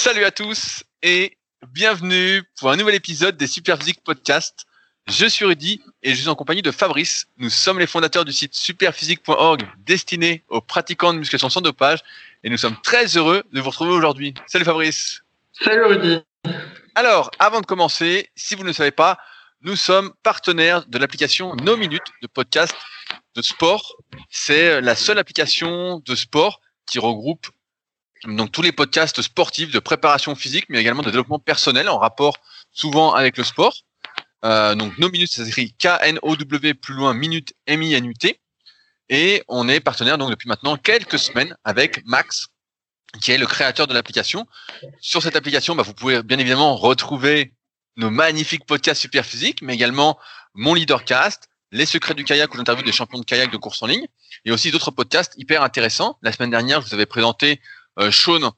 Salut à tous et bienvenue pour un nouvel épisode des Superphysique Podcast. Je suis Rudy et je suis en compagnie de Fabrice. Nous sommes les fondateurs du site superphysique.org destiné aux pratiquants de musculation sans dopage et nous sommes très heureux de vous retrouver aujourd'hui. Salut Fabrice. Salut Rudy. Alors, avant de commencer, si vous ne le savez pas, nous sommes partenaires de l'application No Minutes de podcast de sport. C'est la seule application de sport qui regroupe donc tous les podcasts sportifs de préparation physique, mais également de développement personnel en rapport souvent avec le sport. Euh, donc No Minutes, ça s'écrit K-N-O-W plus loin minute M-I-N-U-T. Et on est partenaire donc depuis maintenant quelques semaines avec Max, qui est le créateur de l'application. Sur cette application, bah, vous pouvez bien évidemment retrouver nos magnifiques podcasts super physiques, mais également mon leadercast, les secrets du kayak où j'interviewe des champions de kayak de course en ligne, et aussi d'autres podcasts hyper intéressants. La semaine dernière, je vous avais présenté Sean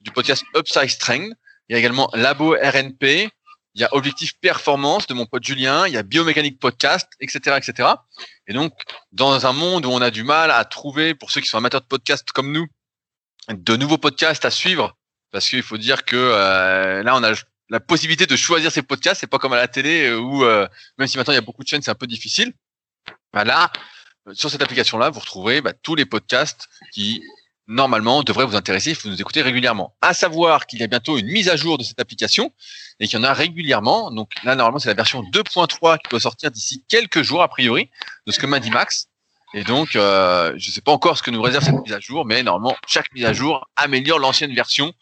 du podcast Upside Strength. Il y a également Labo RNP. Il y a Objectif Performance de mon pote Julien. Il y a Biomécanique Podcast, etc., etc. Et donc, dans un monde où on a du mal à trouver, pour ceux qui sont amateurs de podcasts comme nous, de nouveaux podcasts à suivre, parce qu'il faut dire que euh, là, on a la possibilité de choisir ses podcasts. C'est pas comme à la télé euh, où, euh, même si maintenant il y a beaucoup de chaînes, c'est un peu difficile. Bah là, sur cette application-là, vous retrouverez bah, tous les podcasts qui normalement devraient vous intéresser. Il faut nous écouter régulièrement. À savoir qu'il y a bientôt une mise à jour de cette application et qu'il y en a régulièrement. Donc là, normalement, c'est la version 2.3 qui doit sortir d'ici quelques jours a priori, de ce que m'a dit Max. Et donc, euh, je ne sais pas encore ce que nous réserve cette mise à jour, mais normalement, chaque mise à jour améliore l'ancienne version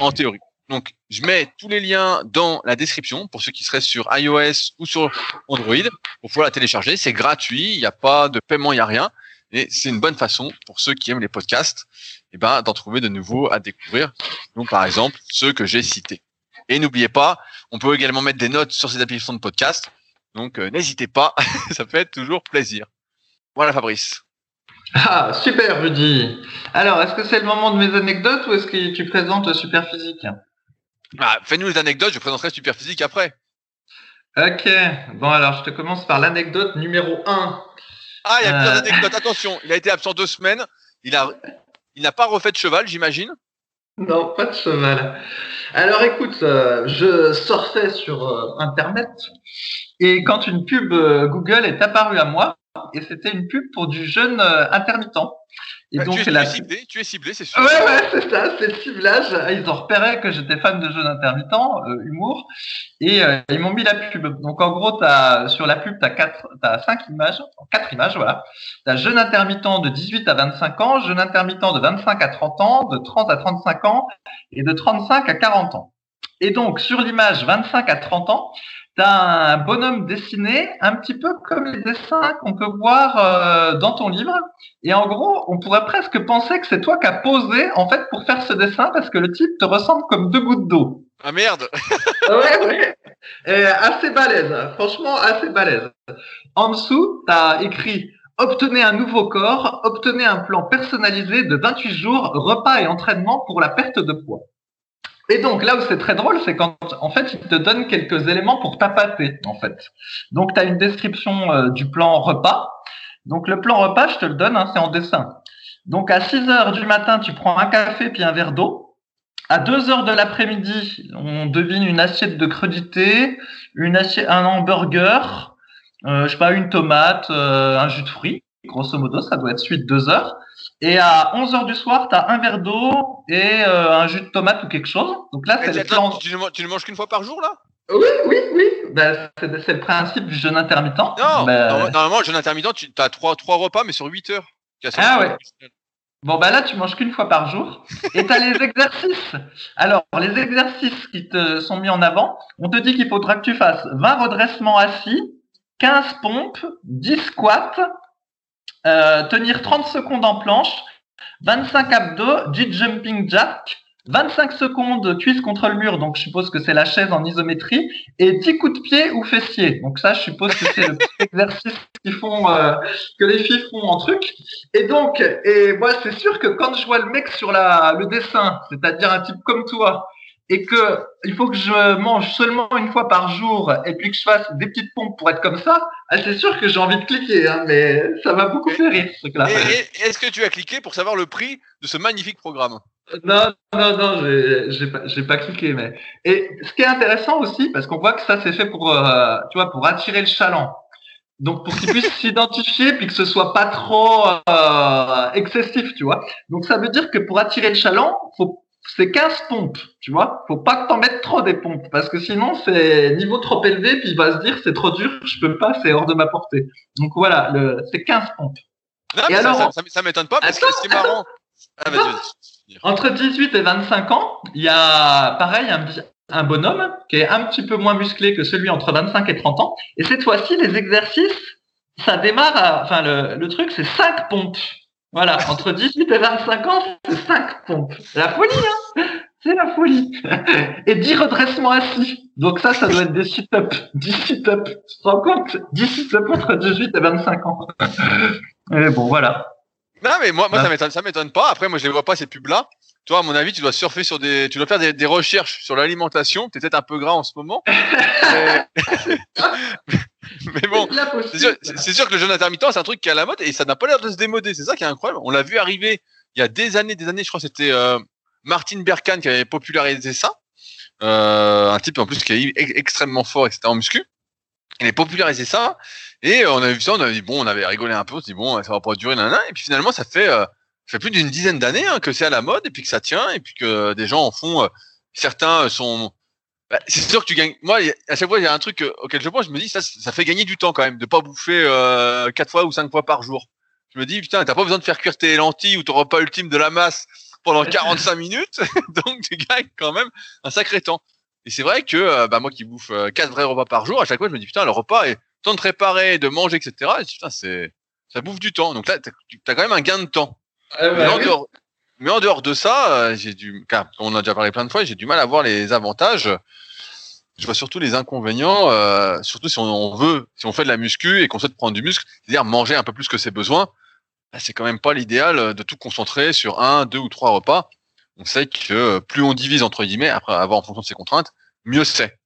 en théorie. Donc, je mets tous les liens dans la description pour ceux qui seraient sur iOS ou sur Android pour pouvoir la télécharger. C'est gratuit, il n'y a pas de paiement, il n'y a rien. Et c'est une bonne façon pour ceux qui aiment les podcasts, eh ben, d'en trouver de nouveaux à découvrir. Donc, par exemple, ceux que j'ai cités. Et n'oubliez pas, on peut également mettre des notes sur ces applications de podcast. Donc, euh, n'hésitez pas, ça fait toujours plaisir. Voilà, Fabrice. Ah, super, Rudy. Alors, est-ce que c'est le moment de mes anecdotes ou est-ce que tu présentes Super Physique? Ah, Fais-nous les anecdotes, je présenterai Super Physique après. Ok, bon alors je te commence par l'anecdote numéro 1. Ah, il y a plusieurs euh. anecdotes, attention, il a été absent deux semaines, il a, il n'a pas refait de cheval, j'imagine Non, pas de cheval. Alors écoute, euh, je sortais sur euh, Internet et quand une pub Google est apparue à moi, et c'était une pub pour du jeûne intermittent. Et donc, tu, es, ciblé, tu es ciblé, c'est sûr. Ouais, ouais, c'est ça, c'est le ciblage. Ils ont repéré que j'étais fan de jeûne intermittent, euh, humour, et euh, ils m'ont mis la pub. Donc, en gros, as, sur la pub, tu as, quatre, as cinq images, quatre images, voilà. Tu as jeûne intermittent de 18 à 25 ans, jeûne intermittent de 25 à 30 ans, de 30 à 35 ans, et de 35 à 40 ans. Et donc, sur l'image 25 à 30 ans, T'as un bonhomme dessiné un petit peu comme les dessins qu'on peut voir euh, dans ton livre. Et en gros, on pourrait presque penser que c'est toi qui as posé en fait pour faire ce dessin parce que le type te ressemble comme deux gouttes d'eau. Ah merde Ouais, ouais. Et assez balèze, franchement assez balèze. En dessous, tu as écrit Obtenez un nouveau corps, obtenez un plan personnalisé de 28 jours, repas et entraînement pour la perte de poids. Et donc là où c'est très drôle, c'est quand en fait il te donne quelques éléments pour tapater en fait. Donc tu as une description euh, du plan repas. Donc le plan repas, je te le donne, hein, c'est en dessin. Donc à 6 heures du matin, tu prends un café puis un verre d'eau. À 2 heures de l'après-midi, on devine une assiette de crudité, une assiette, un hamburger, euh, je sais pas, une tomate, euh, un jus de fruits. Grosso modo, ça doit être suite 2 heures. Et à 11h du soir, tu as un verre d'eau et euh, un jus de tomate ou quelque chose. Donc là, c'est le tu, tu, ne manges qu'une fois par jour, là? Oui, oui, oui. Ben, c'est le principe du jeûne intermittent. Non, ben, normalement, le jeûne intermittent, tu as trois, trois repas, mais sur 8 heures. Ah ouais. Bon, bah là, tu manges qu'une fois par jour. Et tu as les exercices. Alors, les exercices qui te sont mis en avant, on te dit qu'il faudra que tu fasses 20 redressements assis, 15 pompes, 10 squats, euh, tenir 30 secondes en planche, 25 abdos, 10 jumping jack, 25 secondes cuisse contre le mur, donc je suppose que c'est la chaise en isométrie, et 10 coups de pied ou fessier. Donc ça, je suppose que c'est le petit exercice euh, que les filles font en truc. Et donc, et moi, c'est sûr que quand je vois le mec sur la, le dessin, c'est-à-dire un type comme toi, et que il faut que je mange seulement une fois par jour et puis que je fasse des petites pompes pour être comme ça, ah, c'est sûr que j'ai envie de cliquer, hein, mais ça m'a beaucoup fait rire ce truc-là. Est-ce que tu as cliqué pour savoir le prix de ce magnifique programme? Non, non, non, j'ai pas, pas cliqué, mais et ce qui est intéressant aussi, parce qu'on voit que ça c'est fait pour, euh, tu vois, pour attirer le chaland. Donc pour qu'il puisse s'identifier puis que ce soit pas trop euh, excessif, tu vois. Donc ça veut dire que pour attirer le chaland, faut c'est 15 pompes, tu vois. Faut pas que t'en mettes trop des pompes parce que sinon c'est niveau trop élevé puis il va se dire c'est trop dur, je peux pas, c'est hors de ma portée. Donc voilà, le, c'est 15 pompes. Non, et alors, ça, ça, m'étonne pas parce que c'est marrant. Ah, Entre 18 et 25 ans, il y a pareil un, un bonhomme qui est un petit peu moins musclé que celui entre 25 et 30 ans. Et cette fois-ci, les exercices, ça démarre à, enfin, le, le truc, c'est 5 pompes. Voilà, entre 18 et 25 ans, c'est 5 pompes. C'est la folie, hein C'est la folie. Et 10 redressements assis. Donc ça, ça doit être des sit-ups. 10 sit-ups. Tu te rends compte? 10 sit-ups entre 18 et 25 ans. Et bon, voilà. Non, mais moi, moi ça m'étonne, ça m'étonne pas. Après, moi, je les vois pas, ces pubs-là. Toi, à mon avis, tu dois surfer sur des, tu dois faire des, des recherches sur l'alimentation. Tu es peut-être un peu gras en ce moment. mais... bon, c'est sûr, sûr, que le jeûne intermittent, c'est un truc qui est à la mode et ça n'a pas l'air de se démoder. C'est ça qui est incroyable. On l'a vu arriver il y a des années, des années. Je crois que c'était euh, Martin Berkan qui avait popularisé ça. Euh, un type en plus qui est extrêmement fort, etc. en muscu. Il a popularisé ça et on a vu ça, on a dit bon, on avait rigolé un peu, on s'est dit bon, ça va pas durer, nanana. Et puis finalement, ça fait euh, fait plus d'une dizaine d'années hein, que c'est à la mode et puis que ça tient et puis que des gens en font. Euh, certains sont. Bah, c'est sûr que tu gagnes. Moi, à chaque fois, il y a un truc euh, auquel je pense. Je me dis ça, ça fait gagner du temps quand même de pas bouffer euh, quatre fois ou cinq fois par jour. Je me dis putain, t'as pas besoin de faire cuire tes lentilles ou ton repas ultime de la masse pendant 45 minutes, donc tu gagnes quand même un sacré temps. Et c'est vrai que bah, moi qui bouffe quatre vrais repas par jour, à chaque fois je me dis putain le repas est temps de préparer, de manger, etc. Et putain c'est ça bouffe du temps. Donc là t'as as quand même un gain de temps. Ah dehors, mais, en dehors, de ça, euh, j'ai du, car on a déjà parlé plein de fois, j'ai du mal à voir les avantages. Je vois surtout les inconvénients, euh, surtout si on, veut, si on fait de la muscu et qu'on souhaite prendre du muscle, c'est-à-dire manger un peu plus que ses besoins. Bah, c'est quand même pas l'idéal de tout concentrer sur un, deux ou trois repas. On sait que plus on divise entre guillemets, après avoir en fonction de ses contraintes, mieux c'est.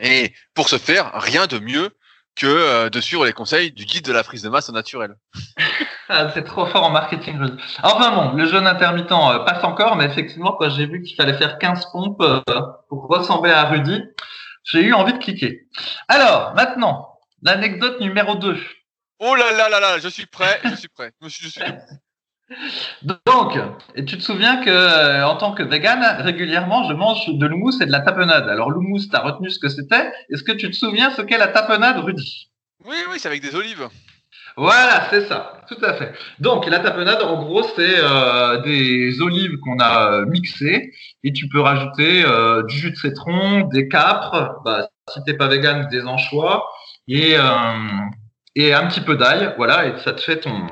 Et pour ce faire, rien de mieux que euh, de suivre les conseils du guide de la prise de masse naturelle. Ah, c'est trop fort en marketing. Enfin bon, le jeûne intermittent euh, passe encore, mais effectivement, quand j'ai vu qu'il fallait faire 15 pompes euh, pour ressembler à Rudy, j'ai eu envie de cliquer. Alors, maintenant, l'anecdote numéro 2. Oh là là là là, je suis prêt, je suis prêt. Je suis, Donc, et tu te souviens que euh, en tant que vegan, régulièrement, je mange de l'houmous et de la tapenade. Alors l'houmous, t'as retenu ce que c'était. Est-ce que tu te souviens ce qu'est la tapenade, Rudy? Oui, oui, c'est avec des olives. Voilà, c'est ça, tout à fait. Donc la tapenade, en gros, c'est euh, des olives qu'on a euh, mixées et tu peux rajouter du jus de citron, des capres, bah, si t'es pas vegan, des anchois et et un petit peu d'ail, voilà, et ça te fait ton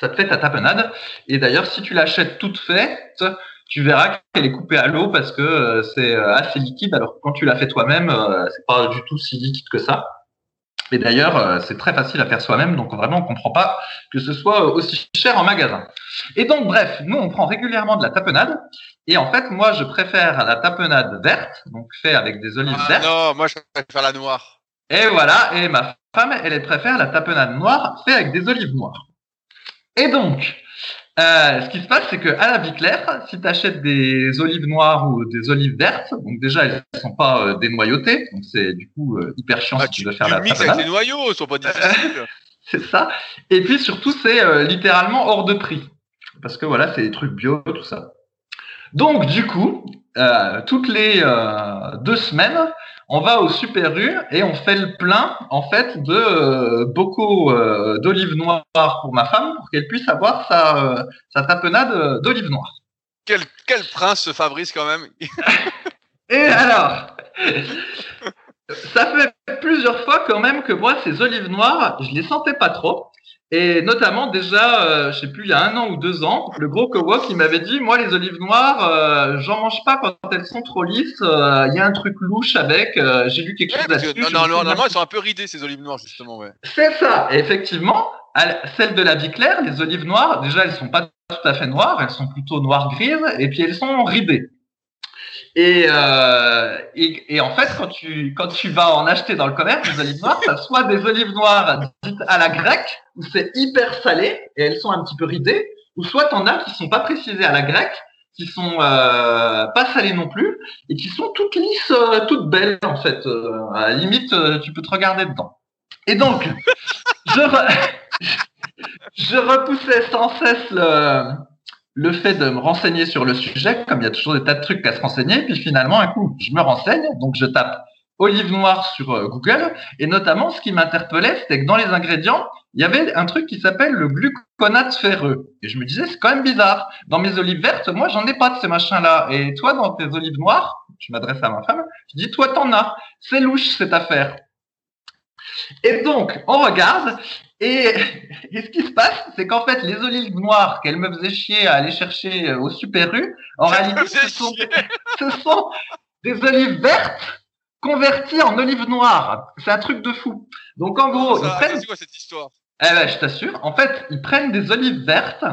ça te fait ta tapenade. Et d'ailleurs, si tu l'achètes toute faite, tu verras qu'elle est coupée à l'eau parce que euh, c'est euh, assez liquide. Alors quand tu la fais toi-même, euh, c'est pas du tout si liquide que ça. Et d'ailleurs, c'est très facile à faire soi-même, donc vraiment, on comprend pas que ce soit aussi cher en magasin. Et donc, bref, nous, on prend régulièrement de la tapenade. Et en fait, moi, je préfère la tapenade verte, donc fait avec des olives ah vertes. Non, moi, je préfère la noire. Et voilà, et ma femme, elle, elle préfère la tapenade noire fait avec des olives noires. Et donc, euh, ce qui se passe, c'est que à la vie claire, si tu achètes des olives noires ou des olives vertes, donc déjà elles ne sont pas euh, dénoyautées, donc c'est du coup euh, hyper chiant ah, si tu, veux faire tu la mixes avec les noyaux, sont pas difficiles. c'est ça. Et puis surtout, c'est littéralement hors de prix, parce que voilà, c'est des trucs bio, tout ça. Donc du coup, toutes les deux semaines, on va au Super U et on fait le plein en fait de euh, bocaux euh, d'olives noires pour ma femme pour qu'elle puisse avoir sa, euh, sa tapenade d'olives noires. Quel, quel prince ce Fabrice quand même Et alors Ça fait plusieurs fois quand même que moi ces olives noires, je les sentais pas trop. Et notamment déjà, euh, je sais plus, il y a un an ou deux ans, le gros Kowok qui m'avait dit, moi les olives noires, euh, j'en mange pas quand elles sont trop lisses. Euh, il y a un truc louche avec. Euh, j'ai lu quelque chose là-dessus. Non, non, normalement elles sont un peu ridées ces olives noires justement. Ouais. C'est ça. Et effectivement, celles de la vie claire, les olives noires, déjà elles sont pas tout à fait noires, elles sont plutôt noires grises, et puis elles sont ridées. Et, euh, et, et, en fait, quand tu, quand tu vas en acheter dans le commerce, des olives noires, ça soit des olives noires dites à la grecque, c'est hyper salé et elles sont un petit peu ridées, ou soit t'en as qui sont pas précisées à la grecque, qui sont euh, pas salées non plus et qui sont toutes lisses, euh, toutes belles en fait. Euh, à la limite, tu peux te regarder dedans. Et donc, je, je repoussais sans cesse le, le fait de me renseigner sur le sujet, comme il y a toujours des tas de trucs à se renseigner, puis finalement, un coup, je me renseigne, donc je tape olive noire sur euh, Google. Et notamment, ce qui m'interpellait, c'était que dans les ingrédients, il y avait un truc qui s'appelle le gluconate ferreux. Et je me disais, c'est quand même bizarre. Dans mes olives vertes, moi, j'en ai pas de ces machins-là. Et toi, dans tes olives noires, je m'adresse à ma femme, je dis, toi, t'en as. C'est louche, cette affaire. Et donc, on regarde. Et, et ce qui se passe, c'est qu'en fait, les olives noires qu'elle me faisait chier à aller chercher au Super U, en réalité, ce sont, ce sont des olives vertes converti en olive noire. C'est un truc de fou. Donc en gros, ils prennent. quoi cette histoire? Eh ben, je t'assure. En fait, ils prennent des olives vertes,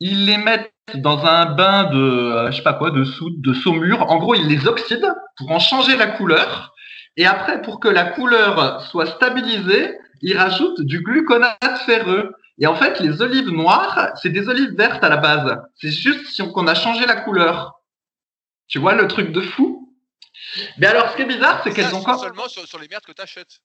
ils les mettent dans un bain de, euh, je sais pas quoi, de soude, de saumure. En gros, ils les oxydent pour en changer la couleur. Et après, pour que la couleur soit stabilisée, ils rajoutent du gluconate ferreux. Et en fait, les olives noires, c'est des olives vertes à la base. C'est juste qu'on a changé la couleur. Tu vois le truc de fou? Mais alors, ce qui est bizarre, c'est qu'elles ont quoi Seulement sur, les merdes que tu achètes.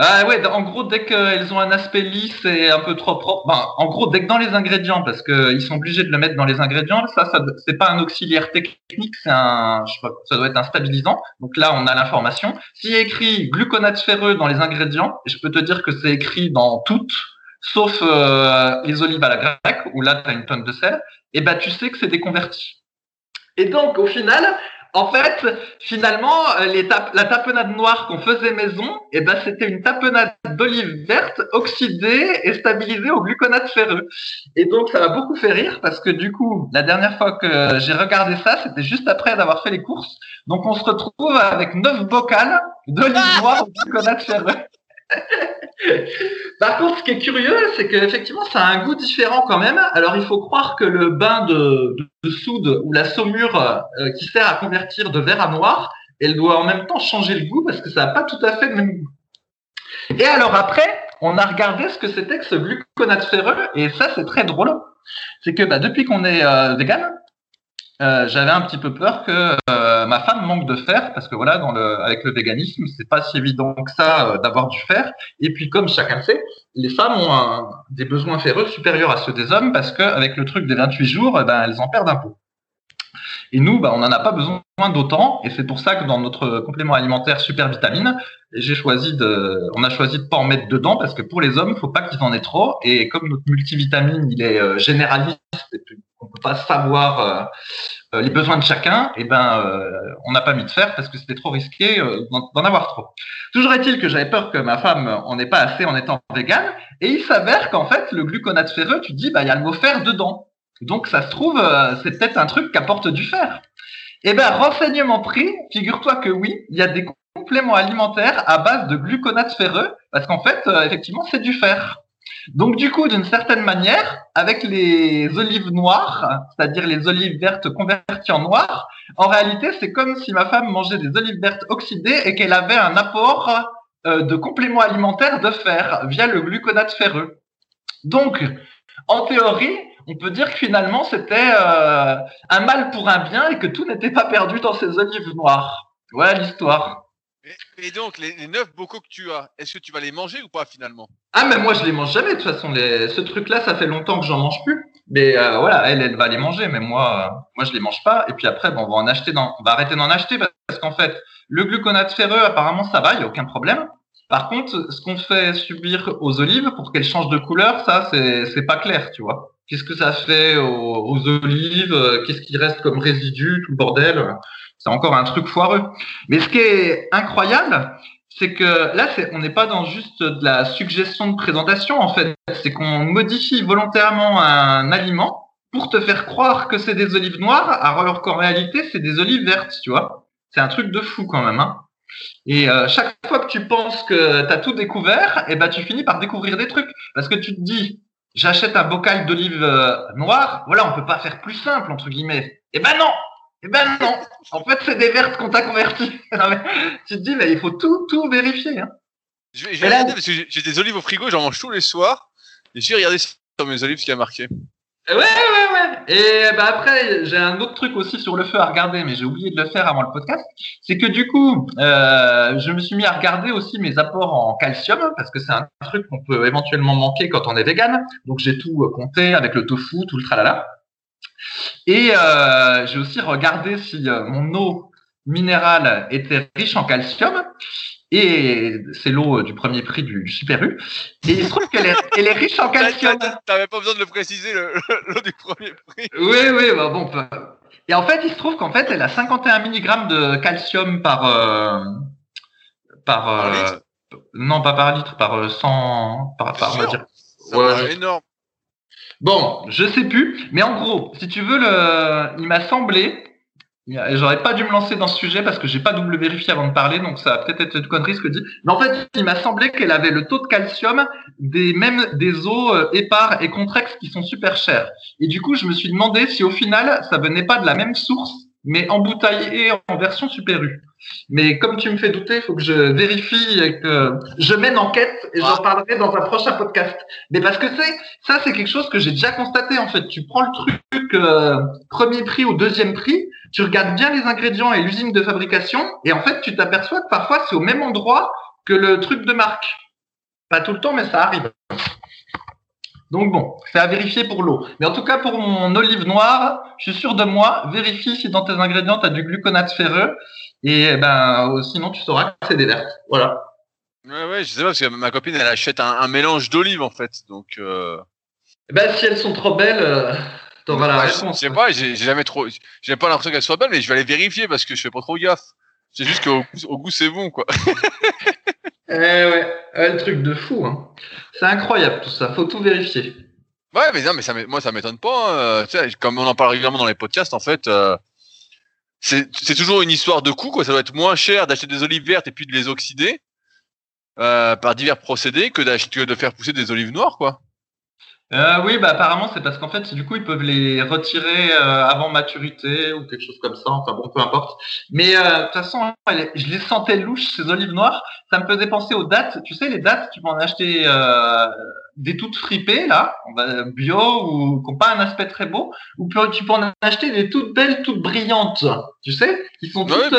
Ah ouais, en gros, dès qu'elles ont un aspect lisse et un peu trop propre, ben, en gros, dès que dans les ingrédients, parce qu'ils sont obligés de le mettre dans les ingrédients, ça, ça c'est pas un auxiliaire technique, c'est un, je sais ça doit être un stabilisant. Donc là, on a l'information. S'il y a écrit gluconate ferreux dans les ingrédients, je peux te dire que c'est écrit dans toutes, sauf euh, les olives à la grecque, où là, tu as une tonne de sel, et ben tu sais que c'est déconverti. Et donc, au final, en fait, finalement, euh, la tapenade noire qu'on faisait maison, eh ben, c'était une tapenade d'olive verte oxydée et stabilisée au gluconate ferreux. Et donc, ça m'a beaucoup fait rire parce que du coup, la dernière fois que j'ai regardé ça, c'était juste après d'avoir fait les courses. Donc, on se retrouve avec neuf bocales d'olive noire au gluconate ferreux. Par contre, ce qui est curieux, c'est qu'effectivement, ça a un goût différent quand même. Alors, il faut croire que le bain de, soude ou la saumure euh, qui sert à convertir de vert à noir, elle doit en même temps changer le goût parce que ça n'a pas tout à fait le même goût. Et alors après, on a regardé ce que c'était que ce gluconate ferreux, et ça, c'est très drôle. C'est que bah, depuis qu'on est euh, vegan, euh, j'avais un petit peu peur que euh, ma femme manque de fer parce que voilà, dans le, avec le véganisme, c'est pas si évident que ça euh, d'avoir du fer. Et puis, comme chacun le sait, les femmes ont des besoins ferreux supérieurs à ceux des hommes parce qu'avec le truc des 28 jours, eh ben, elles en perdent un peu. Et nous, bah, on n'en a pas besoin d'autant, et c'est pour ça que dans notre complément alimentaire super vitamine, j'ai choisi de, on a choisi de pas en mettre dedans parce que pour les hommes, il faut pas qu'ils en aient trop. Et comme notre multivitamine, il est euh, généraliste, et on peut pas savoir euh, euh, les besoins de chacun, et ben, on n'a pas mis de fer parce que c'était trop risqué d'en avoir trop. Toujours est-il que j'avais peur que ma femme en ait pas assez en étant végane, et il s'avère qu'en fait, le gluconate ferreux, tu dis, bah, il y a le mot fer dedans. Donc, ça se trouve, c'est peut-être un truc qui apporte du fer. Eh ben, renseignement pris, figure-toi que oui, il y a des complément alimentaire à base de gluconate ferreux, parce qu'en fait, euh, effectivement, c'est du fer. Donc du coup, d'une certaine manière, avec les olives noires, c'est-à-dire les olives vertes converties en noir, en réalité, c'est comme si ma femme mangeait des olives vertes oxydées et qu'elle avait un apport euh, de complément alimentaire de fer via le gluconate ferreux. Donc, en théorie, on peut dire que finalement, c'était euh, un mal pour un bien et que tout n'était pas perdu dans ces olives noires. Voilà l'histoire. Et, donc, les, neuf bocaux que tu as, est-ce que tu vas les manger ou pas finalement? Ah, mais moi je les mange jamais. De toute façon, ce truc-là, ça fait longtemps que j'en mange plus. Mais euh, voilà, elle, elle va les manger, mais moi, euh, moi je les mange pas. Et puis après, bon, on va en acheter, dans, on va arrêter d'en acheter parce qu'en fait, le gluconate ferreux, apparemment, ça va, il y a aucun problème. Par contre, ce qu'on fait subir aux olives pour qu'elles changent de couleur, ça, c'est pas clair, tu vois. Qu'est-ce que ça fait aux, olives? Qu'est-ce qui reste comme résidu Tout le bordel? C'est encore un truc foireux. Mais ce qui est incroyable, c'est que là, on n'est pas dans juste de la suggestion de présentation, en fait. C'est qu'on modifie volontairement un aliment pour te faire croire que c'est des olives noires, alors qu'en réalité, c'est des olives vertes, tu vois. C'est un truc de fou quand même. Hein. Et euh, chaque fois que tu penses que tu as tout découvert, eh ben, tu finis par découvrir des trucs. Parce que tu te dis, j'achète un bocal d'olives euh, noires, voilà, on peut pas faire plus simple, entre guillemets. Eh ben non, eh ben non, en fait c'est des vertes qu'on t'a converties. tu te dis, mais il faut tout, tout vérifier. Hein. Je vais, regarder parce que j'ai des olives au frigo, j'en mange tous les soirs. Et j'ai regardé sur mes olives ce qui a marqué. Ouais, ouais, ouais. Et bah après, j'ai un autre truc aussi sur le feu à regarder, mais j'ai oublié de le faire avant le podcast. C'est que du coup, euh, je me suis mis à regarder aussi mes apports en calcium, parce que c'est un truc qu'on peut éventuellement manquer quand on est vegan. Donc j'ai tout euh, compté avec le tofu, tout le tralala. Et euh, j'ai aussi regardé si euh, mon eau minérale était riche en calcium. Et c'est l'eau du premier prix du, Super U. Et il se trouve qu'elle est, elle est riche en calcium. T'avais pas besoin de le préciser, l'eau du premier prix. Oui, oui, bah bon. Et en fait, il se trouve qu'en fait, elle a 51 mg de calcium par. Euh, par, euh, non, pas par litre, par 100. Par, par, on va dire. Ouais, énorme. Bon, je sais plus, mais en gros, si tu veux, le, il m'a semblé J'aurais pas dû me lancer dans ce sujet parce que j'ai pas double vérifié avant de parler, donc ça va peut-être être une connerie ce que dis. Mais en fait, il m'a semblé qu'elle avait le taux de calcium des mêmes des eaux euh, épars et contrexes qui sont super chers. Et du coup, je me suis demandé si au final, ça venait pas de la même source, mais embouteillé en version Super U. Mais comme tu me fais douter, il faut que je vérifie et que je mène enquête et j'en parlerai dans un prochain podcast. Mais parce que c'est ça, c'est quelque chose que j'ai déjà constaté en fait. Tu prends le truc euh, premier prix ou deuxième prix, tu regardes bien les ingrédients et l'usine de fabrication, et en fait, tu t'aperçois que parfois c'est au même endroit que le truc de marque. Pas tout le temps, mais ça arrive. Donc bon, c'est à vérifier pour l'eau. Mais en tout cas, pour mon olive noire, je suis sûr de moi, vérifie si dans tes ingrédients, tu as du gluconate ferreux. Et ben, euh, sinon, tu sauras que c'est des vertes. Voilà. Ouais, ouais, je sais pas, parce que ma copine, elle achète un, mélange d'olives, en fait. Donc. Euh... Eh ben, si elles sont trop belles, euh, t'auras la réponse. Je sais pas, j'ai jamais trop. J'ai pas l'impression qu'elles soient belles, mais je vais aller vérifier parce que je fais pas trop gaffe. C'est juste qu'au au goût, c'est bon, quoi. eh ouais, le truc de fou. Hein. C'est incroyable tout ça, faut tout vérifier. Ouais, mais non, mais ça, moi, ça m'étonne pas. Hein. Comme on en parle régulièrement dans les podcasts, en fait, euh, c'est toujours une histoire de coût, quoi. Ça doit être moins cher d'acheter des olives vertes et puis de les oxyder euh, par divers procédés que, que de faire pousser des olives noires, quoi. Euh, oui, bah apparemment c'est parce qu'en fait du coup ils peuvent les retirer euh, avant maturité ou quelque chose comme ça. Enfin bon, peu importe. Mais euh, de toute façon, je les sentais louches ces olives noires. Ça me faisait penser aux dates. Tu sais les dates, tu peux en acheter euh, des toutes fripées là, bio ou qui n'ont pas un aspect très beau, ou tu peux en acheter des toutes belles, toutes brillantes. Tu sais, qui sont toutes.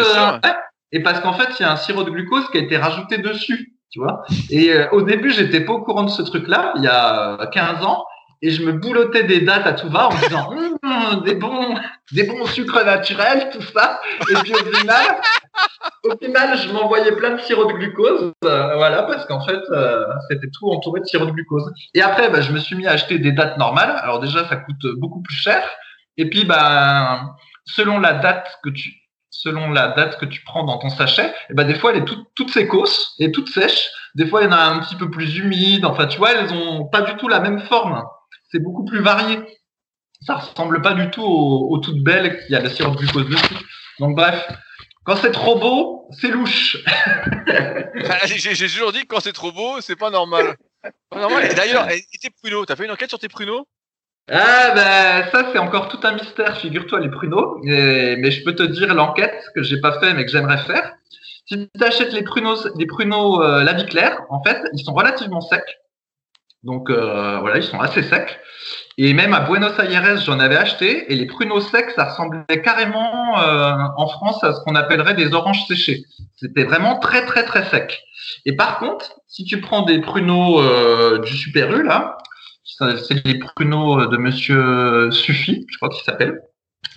et parce qu'en fait il y a un sirop de glucose qui a été rajouté dessus tu vois. Et euh, au début, j'étais pas au courant de ce truc-là, il y a 15 ans, et je me boulotais des dates à tout va en me disant hum, des bons, des bons sucres naturels, tout ça. Et puis au final, au final, je m'envoyais plein de sirop de glucose, euh, voilà, parce qu'en fait, euh, c'était tout entouré de sirop de glucose. Et après, bah, je me suis mis à acheter des dates normales. Alors déjà, ça coûte beaucoup plus cher. Et puis, bah, selon la date que tu, selon la date que tu prends dans ton sachet, et eh ben des fois elle est toute, toute et toute sèche. Des fois il y en a un petit peu plus humide. Enfin tu vois, elles ont pas du tout la même forme. C'est beaucoup plus varié. Ça ressemble pas du tout aux, toutes belles qui a la de glucose dessus. Donc bref, quand c'est trop beau, c'est louche. J'ai toujours dit que quand c'est trop beau, c'est pas normal. Pas normal. D'ailleurs, tes pruneaux, t'as fait une enquête sur tes pruneaux? Ah ben ça c'est encore tout un mystère, figure-toi les pruneaux. mais je peux te dire l'enquête que j'ai pas fait mais que j'aimerais faire. Si tu achètes les pruneaux, les pruneaux euh, la vie claire, en fait ils sont relativement secs. Donc euh, voilà, ils sont assez secs. Et même à Buenos Aires, j'en avais acheté et les pruneaux secs, ça ressemblait carrément euh, en France à ce qu'on appellerait des oranges séchées. C'était vraiment très très très sec. Et par contre, si tu prends des pruneaux du Super là, c'est les pruneaux de Monsieur Suffy, je crois qu'il s'appelle.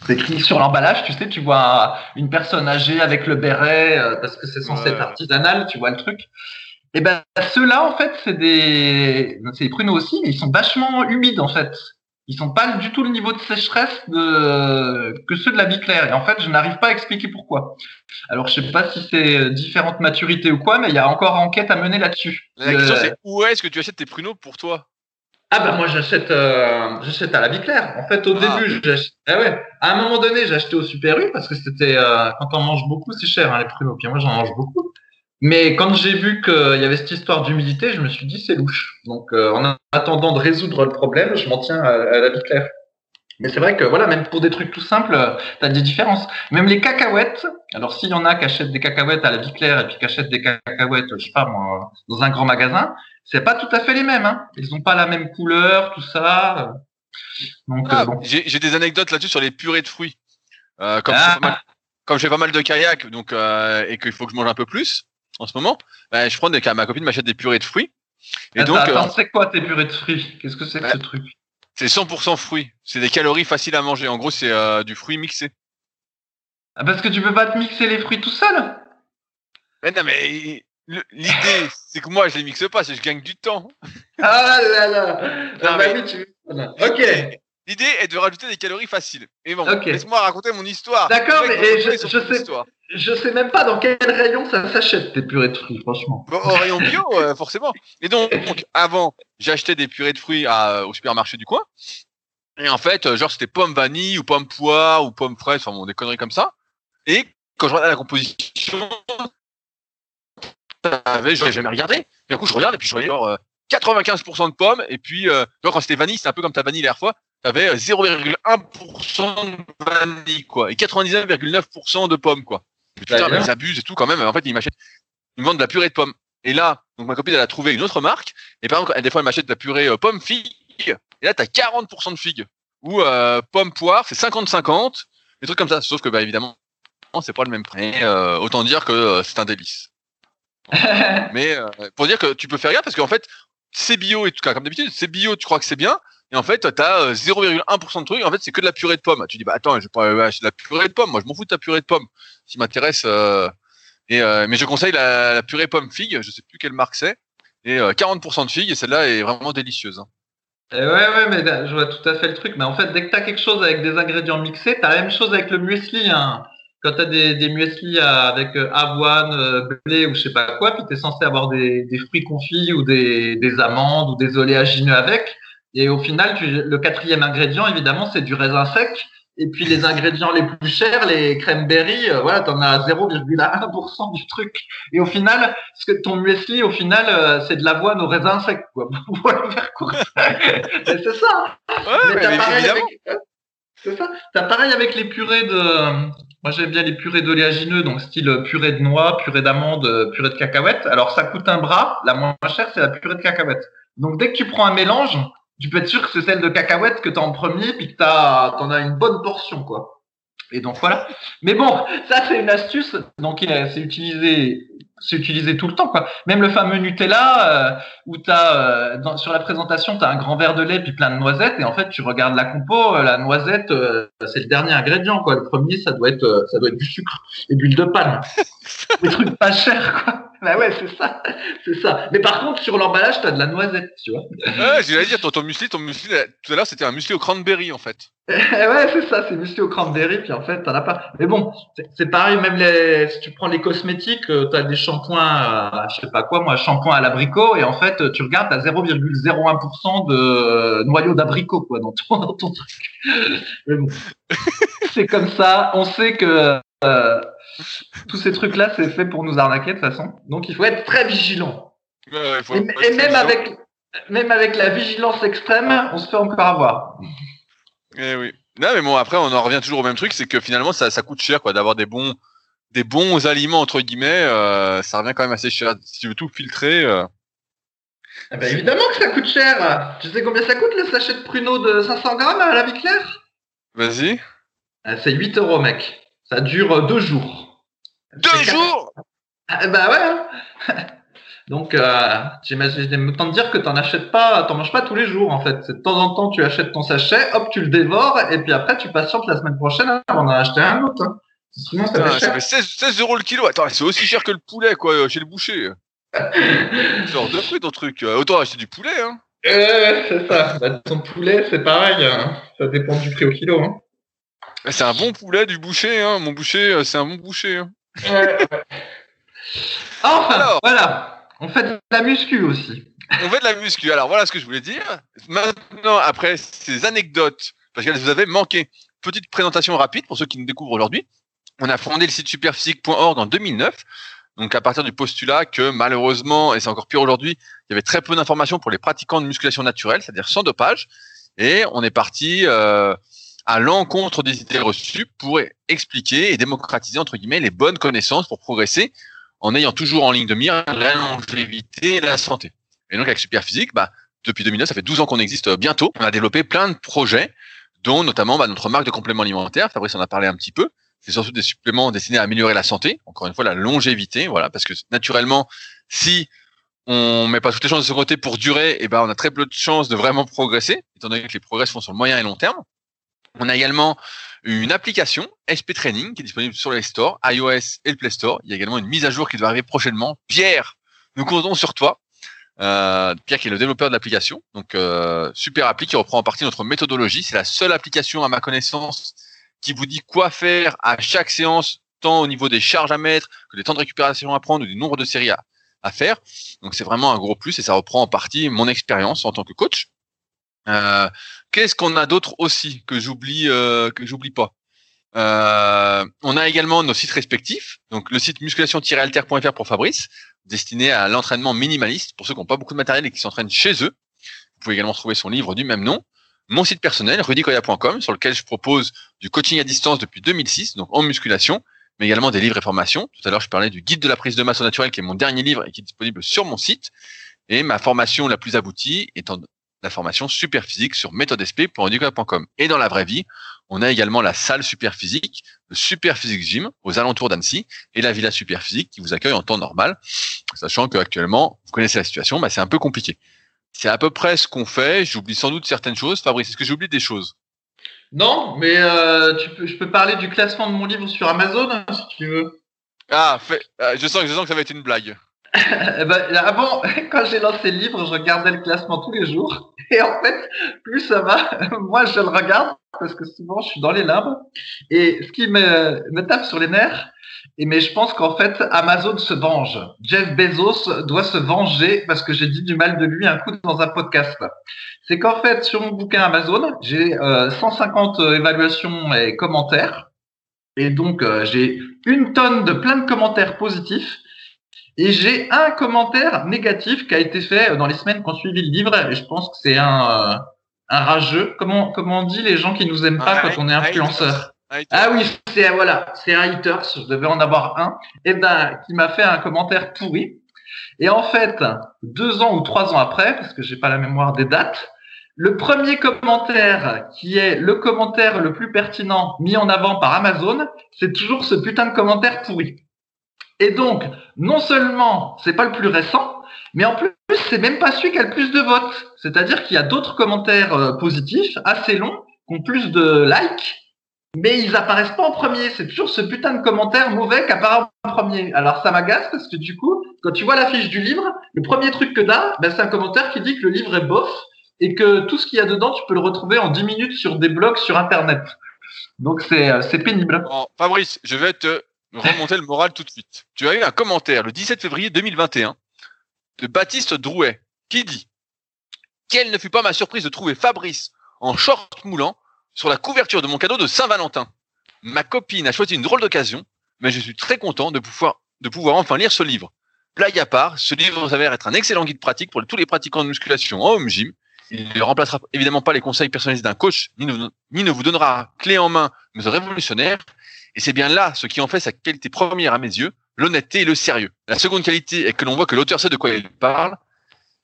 C'est écrit sur l'emballage, tu sais, tu vois une personne âgée avec le béret, euh, parce que c'est censé être artisanal, tu vois le truc. Et ben ceux-là, en fait, c'est des, c'est des pruneaux aussi, mais ils sont vachement humides en fait. Ils sont pas du tout le niveau de sécheresse de... que ceux de la vie claire. Et en fait, je n'arrive pas à expliquer pourquoi. Alors, je sais pas si c'est différentes maturités ou quoi, mais il y a encore enquête à mener là-dessus. La question, c'est où est-ce que tu achètes tes pruneaux pour toi? Ah bah moi j'achète euh, j'achète à la vie claire. En fait au ah. début j'achète ah ouais. À un moment donné j'ai acheté au Super U parce que c'était euh, quand on mange beaucoup c'est cher hein, les pruneaux. Puis moi j'en mange beaucoup. Mais quand j'ai vu qu'il y avait cette histoire d'humidité, je me suis dit c'est louche. Donc euh, en attendant de résoudre le problème, je m'en tiens à, la vie claire. Mais c'est vrai que voilà, même pour des trucs tout simples, tu as des différences. Même les cacahuètes, alors s'il y en a qui achètent des cacahuètes à la vie claire et puis qui achètent des cacahuètes, je sais pas moi, dans un grand magasin, c'est pas tout à fait les mêmes. Hein. Ils n'ont pas la même couleur, tout ça. Donc, Ah, euh, bon. J'ai j'ai des anecdotes là-dessus sur les purées de fruits. Euh, comme, Ah. je fais pas mal, pas de kayak donc, euh, et qu'il faut que je mange un peu plus en ce moment, bah, je prends des, ma copine m'achète des purées de fruits. Et Attends, donc, euh, c'est quoi tes purées de fruits? Qu'est-ce que c'est que Ouais. ce truc? C'est 100% fruits. C'est des calories faciles à manger. En gros, c'est euh, du fruit mixé. ah, Parce que tu peux pas te mixer les fruits tout seul? Mais non, mais l'idée, c'est que moi, je les mixe pas, c'est que je gagne du temps. Ah là là Ah bah mais- tu... Ok, L'idée est de rajouter des calories faciles. Et bon, laisse-moi raconter mon histoire. D'accord, mais je- je sais- histoire. je sais même pas dans quel rayon ça s'achète tes purées de fruits, franchement. Bon, au rayon bio, euh, forcément. Et donc, donc, avant, j'achetais des purées de fruits à- au supermarché du coin. Et en fait, euh, genre, c'était pomme vanille ou pomme poire ou pomme fraise, enfin bon, des conneries comme ça. Et quand je regardais la composition, j'avais, j'avais jamais regardé. Et d'un coup, je regarde et puis je voyais genre euh, 95% de pommes. Et puis, euh, genre, quand c'était vanille, c'était un peu comme ta vanille la dernière fois. T'avais euh, 0,1% de vanille, quoi. Et 99,9% de pommes, quoi. Mais putain, Bah, mais ils abusent et tout quand même. En fait, ils m'achètent, ils me vendent de la purée de pommes. Et là, donc ma copine, elle a trouvé une autre marque. Et par exemple, des fois, elle m'achète de la purée euh, pomme figue. Et là, t'as 40% de figues. Ou euh, pomme poire, c'est 50-50. Des trucs comme ça. Sauf que, bah, évidemment, c'est pas le même prix. Euh, autant dire que c'est un délice. Mais pour dire que tu peux faire gaffe parce qu'en fait, c'est bio et tout cas, comme d'habitude, c'est bio, tu crois que c'est bien. Et en fait, t'as euh, 0,1% de trucs. En fait, c'est que de la purée de pommes. Tu dis, bah attends, je euh, acheter de la purée de pommes. Moi, je m'en fous de ta purée de pommes. Qui m'intéresse. euh, euh, mais je conseille la, purée pomme figue. Je sais plus quelle marque c'est. Et euh, 40% de figues. Et celle-là est vraiment délicieuse. hein. Eh ouais, ouais, mais je vois tout à fait le truc. Mais en fait, dès que t'as quelque chose avec des ingrédients mixés, t'as la même chose avec le muesli. Hein. Quand t'as des, des muesli avec euh, avoine, euh, blé ou je sais pas quoi, puis t'es censé avoir des, des fruits confits ou des, des amandes ou des oléagineux avec. Et au final, tu, le quatrième ingrédient, évidemment, c'est du raisin sec. Et puis les ingrédients les plus chers, les crème berry, euh, voilà, t'en as 0,1% du truc. Et au final, ce que ton muesli, au final, euh, c'est de l'avoine au raisin sec, quoi. Pour le faire court. C'est ça. Ouais, Mais mais, pareil avec- C'est ça. T'as pareil avec les purées de. Moi, j'aime bien les purées d'oléagineux, donc style purée de noix, purée d'amande, euh, purée de cacahuètes. Alors, ça coûte un bras. La moins chère, c'est la purée de cacahuètes. Donc, dès que tu prends un mélange, tu peux être sûr que c'est celle de cacahuètes que t'as en premier, puis que t'as, t'en as une bonne portion, quoi. Et donc voilà. Mais bon, ça c'est une astuce. Donc c'est utilisé, c'est utilisé tout le temps, quoi. Même le fameux Nutella, euh, où t'as euh, dans- sur la présentation, tu as un grand verre de lait puis plein de noisettes, et en fait, tu regardes la compo, euh, la noisette, euh, c'est le dernier ingrédient, quoi. Le premier, ça doit être, ça doit être du sucre et de l'huile de palme. Des trucs pas chers, quoi. Bah ouais, c'est ça, c'est ça. Mais par contre, sur l'emballage, tu as de la noisette, tu vois. Ouais, j'allais dire, ton, ton muesli, ton muesli, tout à l'heure, c'était un muesli au cranberry, en fait. ouais, c'est ça, c'est muesli au cranberry, puis en fait, t'en as pas. Mais bon, c'est- pareil, même les, si tu prends les cosmétiques, tu t'as des shampoings, euh, je sais pas quoi, moi, shampoing à l'abricot, et en fait, tu regardes, t'as 0,01% de noyau d'abricot, quoi, dans ton, dans ton truc. Mais bon, c'est comme ça, on sait que euh, tous ces trucs-là, c'est fait pour nous arnaquer, de toute façon. Donc, il faut être très vigilant. Et, même vigilant. avec, même avec la vigilance extrême, on se fait encore avoir. Eh oui. Non, mais bon, après, on en revient toujours au même truc, c'est que finalement, ça, ça coûte cher, quoi, d'avoir des bons, des bons aliments, entre guillemets, euh, ça revient quand même assez cher. Si tu veux tout filtrer, euh, Eh ben, évidemment que ça coûte cher. Tu sais combien ça coûte le sachet de pruneau de 500 grammes à la vie claire vas-y. Ah, C'est 8 euros, mec. Ça dure deux jours. Deux quatre- jours! Ah, bah ouais. hein. Donc, euh, j'imagine autant te dire que t'en achètes pas, t'en manges pas tous les jours en fait. C'est de temps en temps tu achètes ton sachet, hop, tu le dévores et puis après tu patientes la semaine prochaine avant d'en acheter un autre. hein. Sinon ça Putain, fait ça fait 16, 16 euros le kilo. Attends, c'est aussi cher que le poulet, quoi, euh, chez le boucher. Genre de prix ton truc. Euh, Autant acheter du poulet, hein. Euh, c'est ça. Bah, ton poulet, c'est pareil. hein. Ça dépend du prix au kilo. Hein. Mais C'est un bon poulet du boucher, hein. Mon boucher, euh, c'est un bon boucher. hein. Enfin, Alors. voilà. On fait de la muscu aussi. On fait de la muscu. Alors voilà ce que je voulais dire. Maintenant, après ces anecdotes, parce qu'elles vous avaient manqué, petite présentation rapide pour ceux qui nous découvrent aujourd'hui. On a fondé le site superphysique.org en 2009. Donc à partir du postulat que malheureusement, et c'est encore pire aujourd'hui, il y avait très peu d'informations pour les pratiquants de musculation naturelle, c'est-à-dire sans dopage. Et on est parti euh, à l'encontre des idées reçues pour expliquer et démocratiser entre guillemets les bonnes connaissances pour progresser en ayant toujours en ligne de mire la longévité et la santé. Et donc avec Superphysique, bah, depuis 2009, ça fait 12 ans qu'on existe bientôt. On a développé plein de projets, dont notamment bah, notre marque de compléments alimentaires. Fabrice en a parlé un petit peu. C'est surtout des suppléments destinés à améliorer la santé. Encore une fois, la longévité, voilà, parce que naturellement, si on met pas toutes les chances de ce côté pour durer, et eh ben on a très peu de chances de vraiment progresser, étant donné que les progrès se font sur le moyen et long terme. On a également une application SP Training qui est disponible sur les stores, iOS et le Play Store. Il y a également une mise à jour qui doit arriver prochainement. Pierre, nous comptons sur toi. Euh, Pierre qui est le développeur de l'application. Donc euh, super appli qui reprend en partie notre méthodologie. C'est la seule application à ma connaissance qui vous dit quoi faire à chaque séance, tant au niveau des charges à mettre que des temps de récupération à prendre ou du nombre de séries à, faire. Donc c'est vraiment un gros plus et ça reprend en partie mon expérience en tant que coach. Euh, Qu'est-ce qu'on a d'autre aussi que j'oublie euh, que j'oublie pas? Euh, On a également nos sites respectifs. Donc le site musculation-alter.fr pour Fabrice, destiné à l'entraînement minimaliste pour ceux qui n'ont pas beaucoup de matériel et qui s'entraînent chez eux. Vous pouvez également trouver son livre du même nom. Mon site personnel, rudicoya.com, sur lequel je propose du coaching à distance depuis 2006, donc en musculation, mais également des livres et formations. Tout à l'heure, je parlais du guide de la prise de masse au naturel, qui est mon dernier livre et qui est disponible sur mon site. Et ma formation la plus aboutie étant la formation super physique sur méthodesp.rudicoya.com. Et dans la vraie vie, on a également la salle super physique, le super physique gym aux alentours d'Annecy et la villa super physique qui vous accueille en temps normal, sachant qu'actuellement, vous connaissez la situation, bah, c'est un peu compliqué. C'est à peu près ce qu'on fait. J'oublie sans doute certaines choses. Fabrice, est-ce que j'oublie des choses? Non, mais euh, tu peux, je peux parler du classement de mon livre sur Amazon, hein, si tu veux. Ah, fait, euh, je, sens, je sens que ça va être une blague. Eh ben, avant, quand j'ai lancé le livre, je regardais le classement tous les jours. Et en fait, plus ça va, moi je le regarde parce que souvent je suis dans les limbes. Et ce qui me, me tape sur les nerfs, et mais je pense qu'en fait, Amazon se venge. Jeff Bezos doit se venger parce que j'ai dit du mal de lui un coup dans un podcast. C'est qu'en fait, sur mon bouquin Amazon, j'ai 150 euh, évaluations et commentaires. Et donc, euh, j'ai une tonne de plein de commentaires positifs. Et j'ai un commentaire négatif qui a été fait dans les semaines qui ont suivi le livre. Et je pense que c'est un, euh, un rageux. Comment, comment on dit les gens qui nous aiment pas quand on est influenceur? Ah oui, c'est voilà, c'est un haters. Je devais en avoir un. Et ben, qui m'a fait un commentaire pourri. Et en fait, deux ans ou trois ans après, parce que j'ai pas la mémoire des dates, le premier commentaire qui est le commentaire le plus pertinent mis en avant par Amazon, c'est toujours ce putain de commentaire pourri. Et donc, non seulement c'est pas le plus récent, mais en plus c'est même pas celui qui a le plus de votes. C'est-à-dire qu'il y a d'autres commentaires euh, positifs, assez longs, qui ont plus de likes, mais ils apparaissent pas en premier. C'est toujours ce putain de commentaire mauvais qui apparaît en premier. Alors ça m'agace parce que du coup, quand tu vois la fiche du livre, le premier truc que t'as, ben, c'est un commentaire qui dit que le livre est bof et que tout ce qu'il y a dedans, tu peux le retrouver en 10 minutes sur des blogs sur Internet. Donc c'est euh, pénible. Fabrice, je vais te remonter le moral tout de suite. Tu as eu un commentaire le 17 février 2021 de Baptiste Drouet qui dit Quelle ne fut pas ma surprise de trouver Fabrice en short moulant sur la couverture de mon cadeau de Saint-Valentin. Ma copine a choisi une drôle d'occasion, mais je suis très content de pouvoir, de pouvoir enfin lire ce livre. Blague à part, ce livre s'avère être un excellent guide pratique pour tous les pratiquants de musculation en home gym. Il ne remplacera évidemment pas les conseils personnalisés d'un coach, ni ne, vous donnera clé en main, mais révolutionnaire. Et c'est bien là ce qui en fait sa qualité première à mes yeux, l'honnêteté et le sérieux. La seconde qualité est que l'on voit que l'auteur sait de quoi il parle.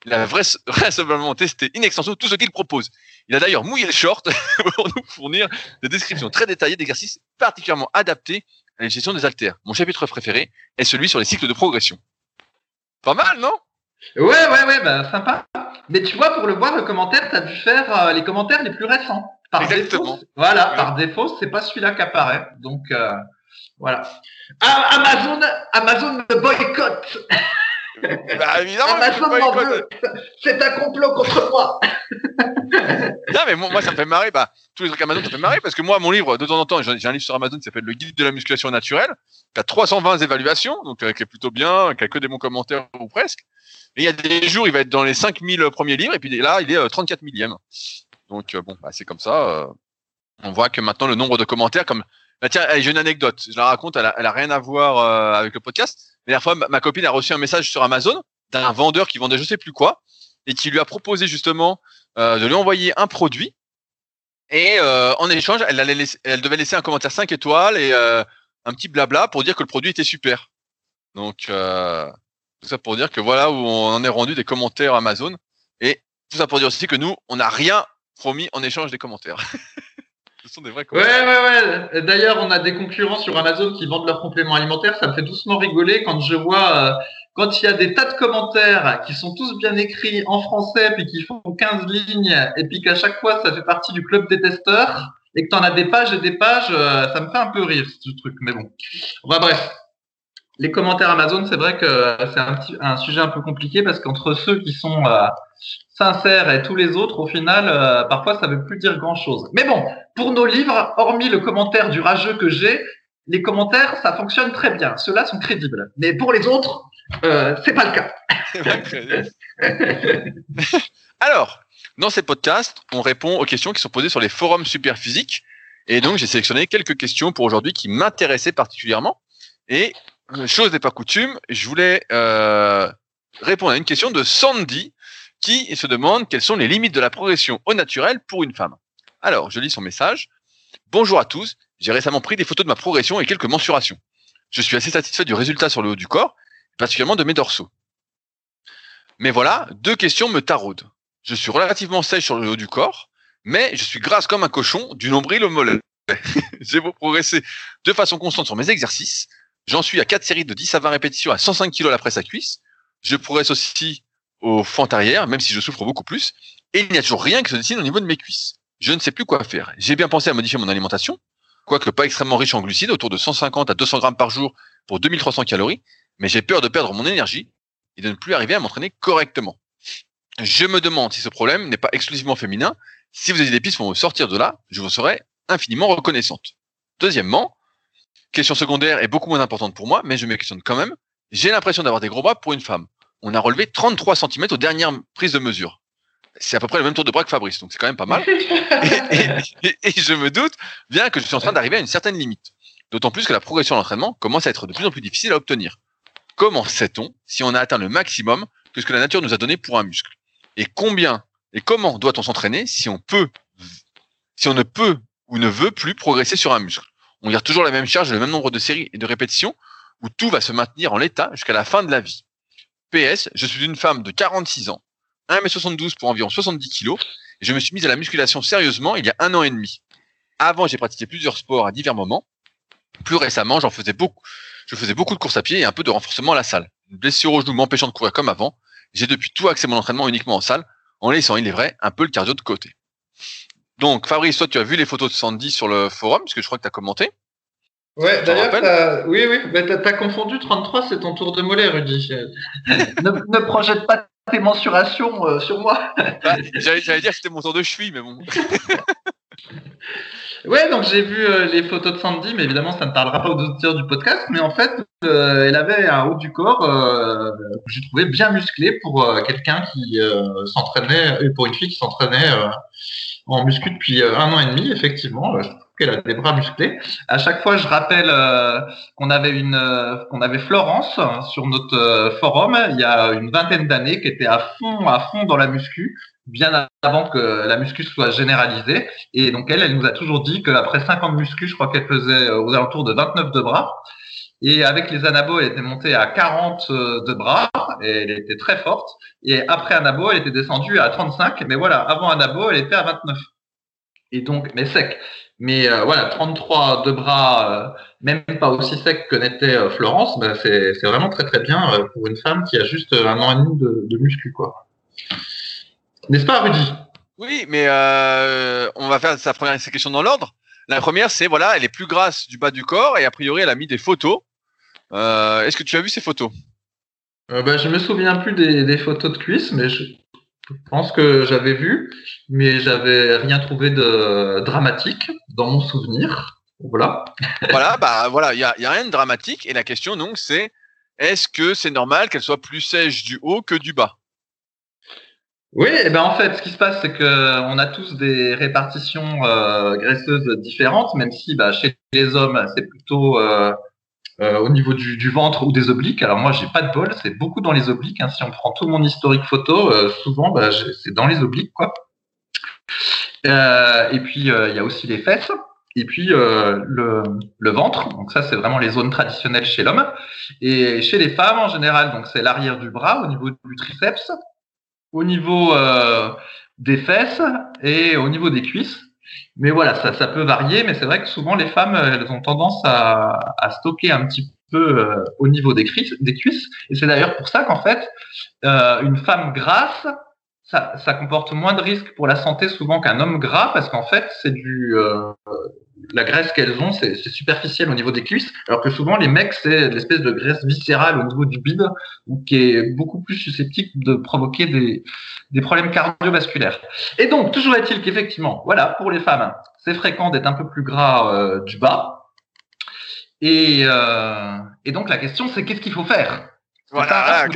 Il a vraisemblablement testé in tout ce qu'il propose. Il a d'ailleurs mouillé le short pour nous fournir des descriptions très détaillées d'exercices particulièrement adaptés à la gestion des haltères. Mon chapitre préféré est celui sur les cycles de progression. Pas mal, non? Ouais, ouais, ouais, bah sympa. Mais tu vois, pour le voir, le commentaire, tu as dû faire euh, les commentaires les plus récents. Par Exactement. Défaut, voilà, par défaut, c'est pas celui-là qui apparaît. Donc euh, voilà. Ah, Amazon, Amazon me boycotte. Bah, évidemment, Amazon. C'est un complot contre moi. non, mais moi, ça me fait marrer. Bah, tous les trucs Amazon, ça me fait marrer parce que moi, mon livre, de temps en temps, j'ai un livre sur Amazon qui s'appelle Le guide de la musculation naturelle, qui a 320 évaluations, donc euh, qui est plutôt bien, qui a que des bons commentaires ou presque. Et il y a des jours, il va être dans les 5000 premiers livres, et puis là, il est 34 euh, millième. Donc, euh, bon, bah, c'est comme ça. on voit que maintenant, le nombre de commentaires, comme. Bah, tiens, j'ai une anecdote. Je la raconte, elle a, elle rien à voir avec le podcast. Mais la fois, ma copine a reçu un message sur Amazon d'un vendeur qui vendait je sais plus quoi et qui lui a proposé justement euh, de lui envoyer un produit. Et euh, en échange, elle, allait elle devait laisser un commentaire 5 étoiles et euh, un petit blabla pour dire que le produit était super. Donc, tout ça pour dire que voilà où on en est rendu des commentaires Amazon. Et Tout ça pour dire aussi que nous, on n'a rien promis en échange des commentaires. Ce sont des vrais commentaires. Ouais, ouais, ouais. D'ailleurs, on a des concurrents sur Amazon qui vendent leurs compléments alimentaires. Ça me fait doucement rigoler quand je vois, euh, quand il y a des tas de commentaires qui sont tous bien écrits en français, puis qui font 15 lignes, et puis qu'à chaque fois, ça fait partie du club des testeurs, et que tu en as des pages et des pages, euh, ça me fait un peu rire, ce truc. Mais bon. Enfin, bref. Les commentaires Amazon, c'est vrai que c'est un, un sujet un peu compliqué parce qu'entre ceux qui sont euh, sincère et tous les autres, au final, euh, parfois, ça veut plus dire grand-chose. Mais bon, pour nos livres, hormis le commentaire du rageux que j'ai, les commentaires, ça fonctionne très bien. Ceux-là sont crédibles. Mais pour les autres, euh, c'est pas le cas. Alors, dans ces podcasts, on répond aux questions qui sont posées sur les forums superphysiques. Et donc, j'ai sélectionné quelques questions pour aujourd'hui qui m'intéressaient particulièrement. Et, euh, chose n'est pas coutume, je voulais euh, répondre à une question de Sandy, qui se demande quelles sont les limites de la progression au naturel pour une femme. Alors, je lis son message. Bonjour à tous, j'ai récemment pris des photos de ma progression et quelques mensurations. Je suis assez satisfait du résultat sur le haut du corps, particulièrement de mes dorsaux. Mais voilà, deux questions me taraudent. Je suis relativement sèche sur le haut du corps, mais je suis grasse comme un cochon du nombril au mollet. j'ai beau progresser de façon constante sur mes exercices. J'en suis à 4 séries de 10 à 20 répétitions à 105 kg la presse à cuisse. Je progresse aussi au fente arrière, même si je souffre beaucoup plus, et il n'y a toujours rien qui se dessine au niveau de mes cuisses. Je ne sais plus quoi faire. J'ai bien pensé à modifier mon alimentation, quoique pas extrêmement riche en glucides, autour de 150 à 200 grammes par jour pour 2300 calories, mais j'ai peur de perdre mon énergie et de ne plus arriver à m'entraîner correctement. Je me demande si ce problème n'est pas exclusivement féminin. Si vous avez des pistes pour me sortir de là, je vous serai infiniment reconnaissante. Deuxièmement, question secondaire est beaucoup moins importante pour moi, mais je me questionne quand même. J'ai l'impression d'avoir des gros bras pour une femme on a relevé 33 cm aux dernières prises de mesure. C'est à peu près le même tour de bras que Fabrice, donc c'est quand même pas mal. et, je me doute bien que je suis en train d'arriver à une certaine limite. D'autant plus que la progression de l'entraînement commence à être de plus en plus difficile à obtenir. Comment sait-on si on a atteint le maximum que ce que la nature nous a donné pour un muscle? Et combien et comment doit-on s'entraîner si on peut, si on ne peut ou ne veut plus progresser sur un muscle? On garde toujours la même charge, le même nombre de séries et de répétitions, où tout va se maintenir en l'état jusqu'à la fin de la vie. PS, je suis une femme de 46 ans, 1m72 pour environ 70 kg, et je me suis mise à la musculation sérieusement il y a un an et demi. Avant, j'ai pratiqué plusieurs sports à divers moments. Plus récemment, j'en faisais beaucoup. Je faisais beaucoup de courses à pied et un peu de renforcement à la salle. Une blessure au genou m'empêchant de courir comme avant. J'ai depuis tout axé mon entraînement uniquement en salle, en laissant, il est vrai, un peu le cardio de côté. Donc, Fabrice, toi, tu as vu les photos de Sandy sur le forum, parce que je crois que tu as commenté. Ouais, d'ailleurs, oui, oui, mais t'as as confondu 33, c'est ton tour de mollet, Rudy. ne, ne, projette pas tes mensurations euh, sur moi. Bah, j'allais dire que c'était mon tour de cheville, mais bon. ouais, donc j'ai vu euh, les photos de Sandy, mais évidemment, ça ne parlera pas aux auditeurs du podcast. Mais en fait, euh, elle avait un haut du corps que j'ai trouvé bien musclé pour quelqu'un qui s'entraînait, pour une fille qui s'entraînait en muscu depuis un an et demi, effectivement qu'elle a des bras musclés. À chaque fois, je rappelle euh, qu'on avait une, euh, qu'on avait Florence sur notre euh, forum il y a une vingtaine d'années qui était à fond, à fond dans la muscu, bien avant que la muscu soit généralisée. Et donc elle, elle nous a toujours dit qu'après 5 ans de muscu, je crois qu'elle faisait aux alentours de 29 de bras. Et avec les anabos, elle était montée à 40 de bras et elle était très forte. Et après anabo, elle était descendue à 35. Mais voilà, avant anabo, elle était à 29. Et donc, mais sec. Mais euh, voilà, 33 de bras, euh, même pas aussi sec que n'était euh, Florence, bah, c'est vraiment très très bien pour une femme qui a juste un an et demi de, de muscu, quoi. N'est-ce pas, Rudy? Oui, mais on va faire sa première question dans l'ordre. La première, c'est voilà, elle est plus grasse du bas du corps et a priori, elle a mis des photos. Est-ce que tu as vu ces photos? Bah, Je me souviens plus des, des photos de cuisses, mais je, pense que j'avais vu, mais j'avais rien trouvé de dramatique dans mon souvenir. Voilà. voilà, bah voilà, il y a, rien de dramatique. Et la question donc c'est est-ce que c'est normal qu'elle soit plus sèche du haut que du bas? Oui, et ben en fait, ce qui se passe, c'est que on a tous des répartitions euh, graisseuses différentes, même si bah, chez les hommes, c'est plutôt euh, euh, au niveau du, ventre ou des obliques. Alors moi, j'ai pas de bol, c'est beaucoup dans les obliques. Hein. Si on prend tout mon historique photo, euh, souvent, bah, c'est dans les obliques, quoi. Euh, et puis il y a aussi les fesses. Et puis le, le, ventre, donc ça c'est vraiment les zones traditionnelles chez l'homme. Et chez les femmes en général, donc c'est l'arrière du bras au niveau du triceps. au niveau euh, des fesses et au niveau des cuisses. Mais voilà, ça, peut varier, mais c'est vrai que souvent les femmes, elles ont tendance à, stocker un petit peu euh, au niveau des cuisses, des cuisses. Et c'est d'ailleurs pour ça qu'en fait, euh, une femme grasse, ça, ça, comporte moins de risques pour la santé souvent qu'un homme gras, parce qu'en fait, c'est du euh, la graisse qu'elles ont, c'est superficiel au niveau des cuisses, alors que souvent les mecs, c'est l'espèce de graisse viscérale au niveau du bide, qui est beaucoup plus susceptible de provoquer des, des problèmes cardiovasculaires. Et donc, toujours est-il qu'effectivement, voilà, pour les femmes, c'est fréquent d'être un peu plus gras euh, du bas. Et, euh, et donc la question, c'est qu'est-ce qu'il faut faire? Voilà,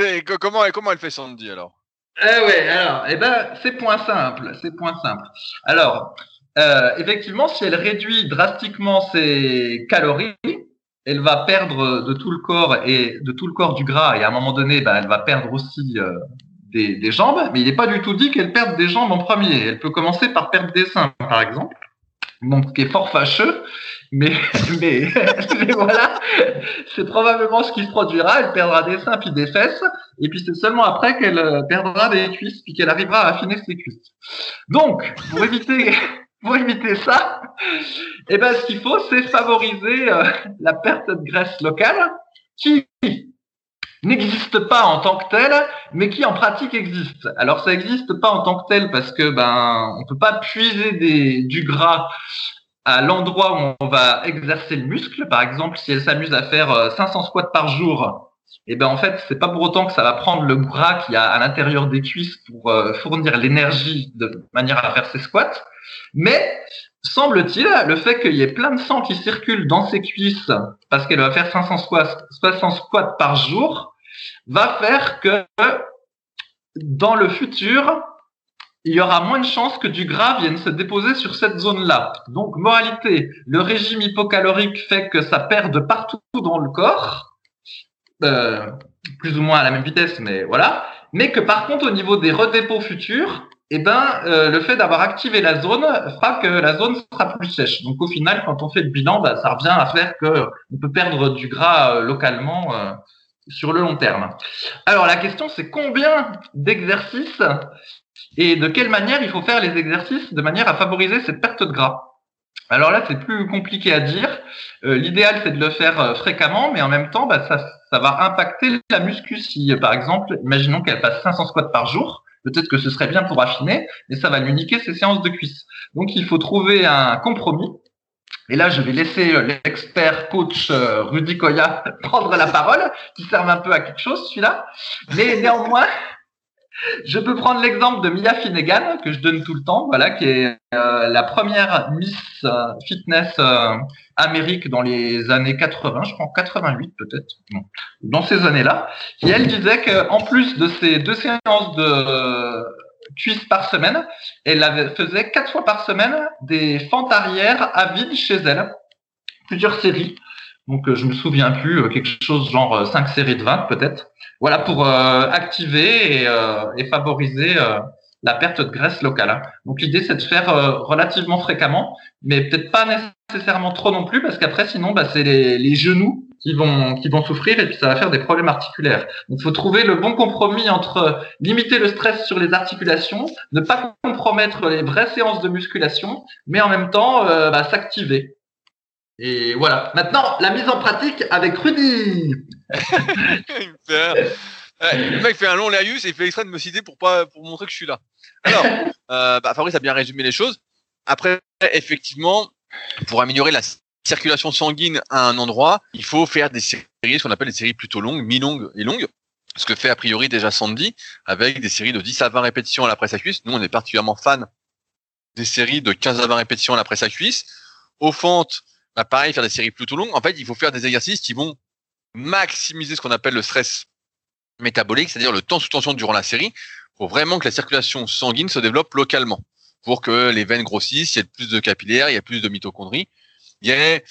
comment, comment elle fait Sandy alors? Eh ouais, alors, eh ben, c'est point simple, c'est point simple. Alors, euh, effectivement, si elle réduit drastiquement ses calories, elle va perdre de tout le corps et de tout le corps du gras et à un moment donné, ben, elle va perdre aussi euh, des, des, jambes. Mais il n'est pas du tout dit qu'elle perde des jambes en premier. Elle peut commencer par perdre des seins, par exemple. Donc, qui est fort fâcheux, mais, mais, mais voilà, c'est probablement ce qui se produira. Elle perdra des seins puis des fesses, et puis c'est seulement après qu'elle euh, perdra des cuisses puis qu'elle arrivera à affiner ses cuisses. Donc, pour éviter pour éviter ça, eh ben, ce qu'il faut, c'est favoriser euh, la perte de graisse locale qui n'existe pas en tant que telle, mais qui en pratique existe. Alors ça n'existe pas en tant que tel parce que ben on peut pas puiser du gras à l'endroit où on va exercer le muscle. Par exemple, si elle s'amuse à faire 500 euh, squats par jour, et eh ben en fait c'est pas pour autant que ça va prendre le gras qu'il y a à l'intérieur des cuisses pour euh, fournir l'énergie de manière à faire ses squats. Mais semble-t-il, le fait qu'il y ait plein de sang qui circule dans ses cuisses parce qu'elle va faire 500 squats, 500 squats par jour, va faire que dans le futur, il y aura moins de chances que du gras vienne se déposer sur cette zone-là. Donc, moralité, le régime hypocalorique fait que ça perd partout dans le corps, euh, plus ou moins à la même vitesse, mais voilà. Mais que par contre, au niveau des redépôts futurs, eh ben, euh, le fait d'avoir activé la zone fera que la zone sera plus sèche. Donc, au final, quand on fait le bilan, bah, ça revient à faire que on peut perdre du gras euh, localement euh, sur le long terme. Alors, la question, c'est combien d'exercices et de quelle manière il faut faire les exercices de manière à favoriser cette perte de gras? Alors là, c'est plus compliqué à dire. Euh, l'idéal, c'est de le faire euh, fréquemment, mais en même temps, bah, ça, ça va impacter la muscu. Si, par exemple, imaginons qu'elle passe 500 squats par jour, peut-être que ce serait bien pour affiner, mais ça va lui niquer ses séances de cuisses. Donc, il faut trouver un compromis. Et là, je vais laisser euh, l'expert coach Rudy Koya prendre la parole, qui serve un peu à quelque chose, celui-là. Mais néanmoins, je peux prendre l'exemple de Mia Finnegan que je donne tout le temps, voilà, qui est euh, la première Miss euh, Fitness euh, Amérique dans les années 80, je crois 88 peut-être, dans ces années-là, qui elle disait qu'en plus de ces deux séances de cuisses par semaine, elle faisait quatre fois par semaine des fentes arrière à vide chez elle, plusieurs séries. Donc je me souviens plus, quelque chose genre 5 séries de 20 peut-être. Voilà pour euh, activer et, euh, favoriser euh, la perte de graisse locale. Hein. Donc l'idée c'est de faire relativement fréquemment, mais peut-être pas nécessairement trop non plus parce qu'après sinon bah, c'est les, les, genoux qui vont qui vont souffrir et puis ça va faire des problèmes articulaires. Donc il faut trouver le bon compromis entre limiter le stress sur les articulations, ne pas compromettre les vraies séances de musculation, mais en même temps bah, s'activer. Et voilà. Maintenant, la mise en pratique avec Rudy. le mec fait un long laïus et il fait exprès de me citer pour pas pour montrer que je suis là. Alors, euh, bah, Fabrice a bien résumé les choses. Après, effectivement, pour améliorer la circulation sanguine à un endroit, il faut faire des séries, ce qu'on appelle des séries plutôt longues, mi-longues et longues. Ce que fait a priori déjà Sandy, avec des séries de 10 à 20 répétitions à la presse à cuisse. Nous, on est particulièrement fan des séries de 15 à 20 répétitions à la presse à cuisse. Au fente, bah pareil, faire des séries plutôt longues. En fait, il faut faire des exercices qui vont maximiser ce qu'on appelle le stress métabolique, c'est-à-dire le temps sous tension durant la série, pour vraiment que la circulation sanguine se développe localement, pour que les veines grossissent, il y ait plus de capillaires, il y a plus de mitochondries, il y ait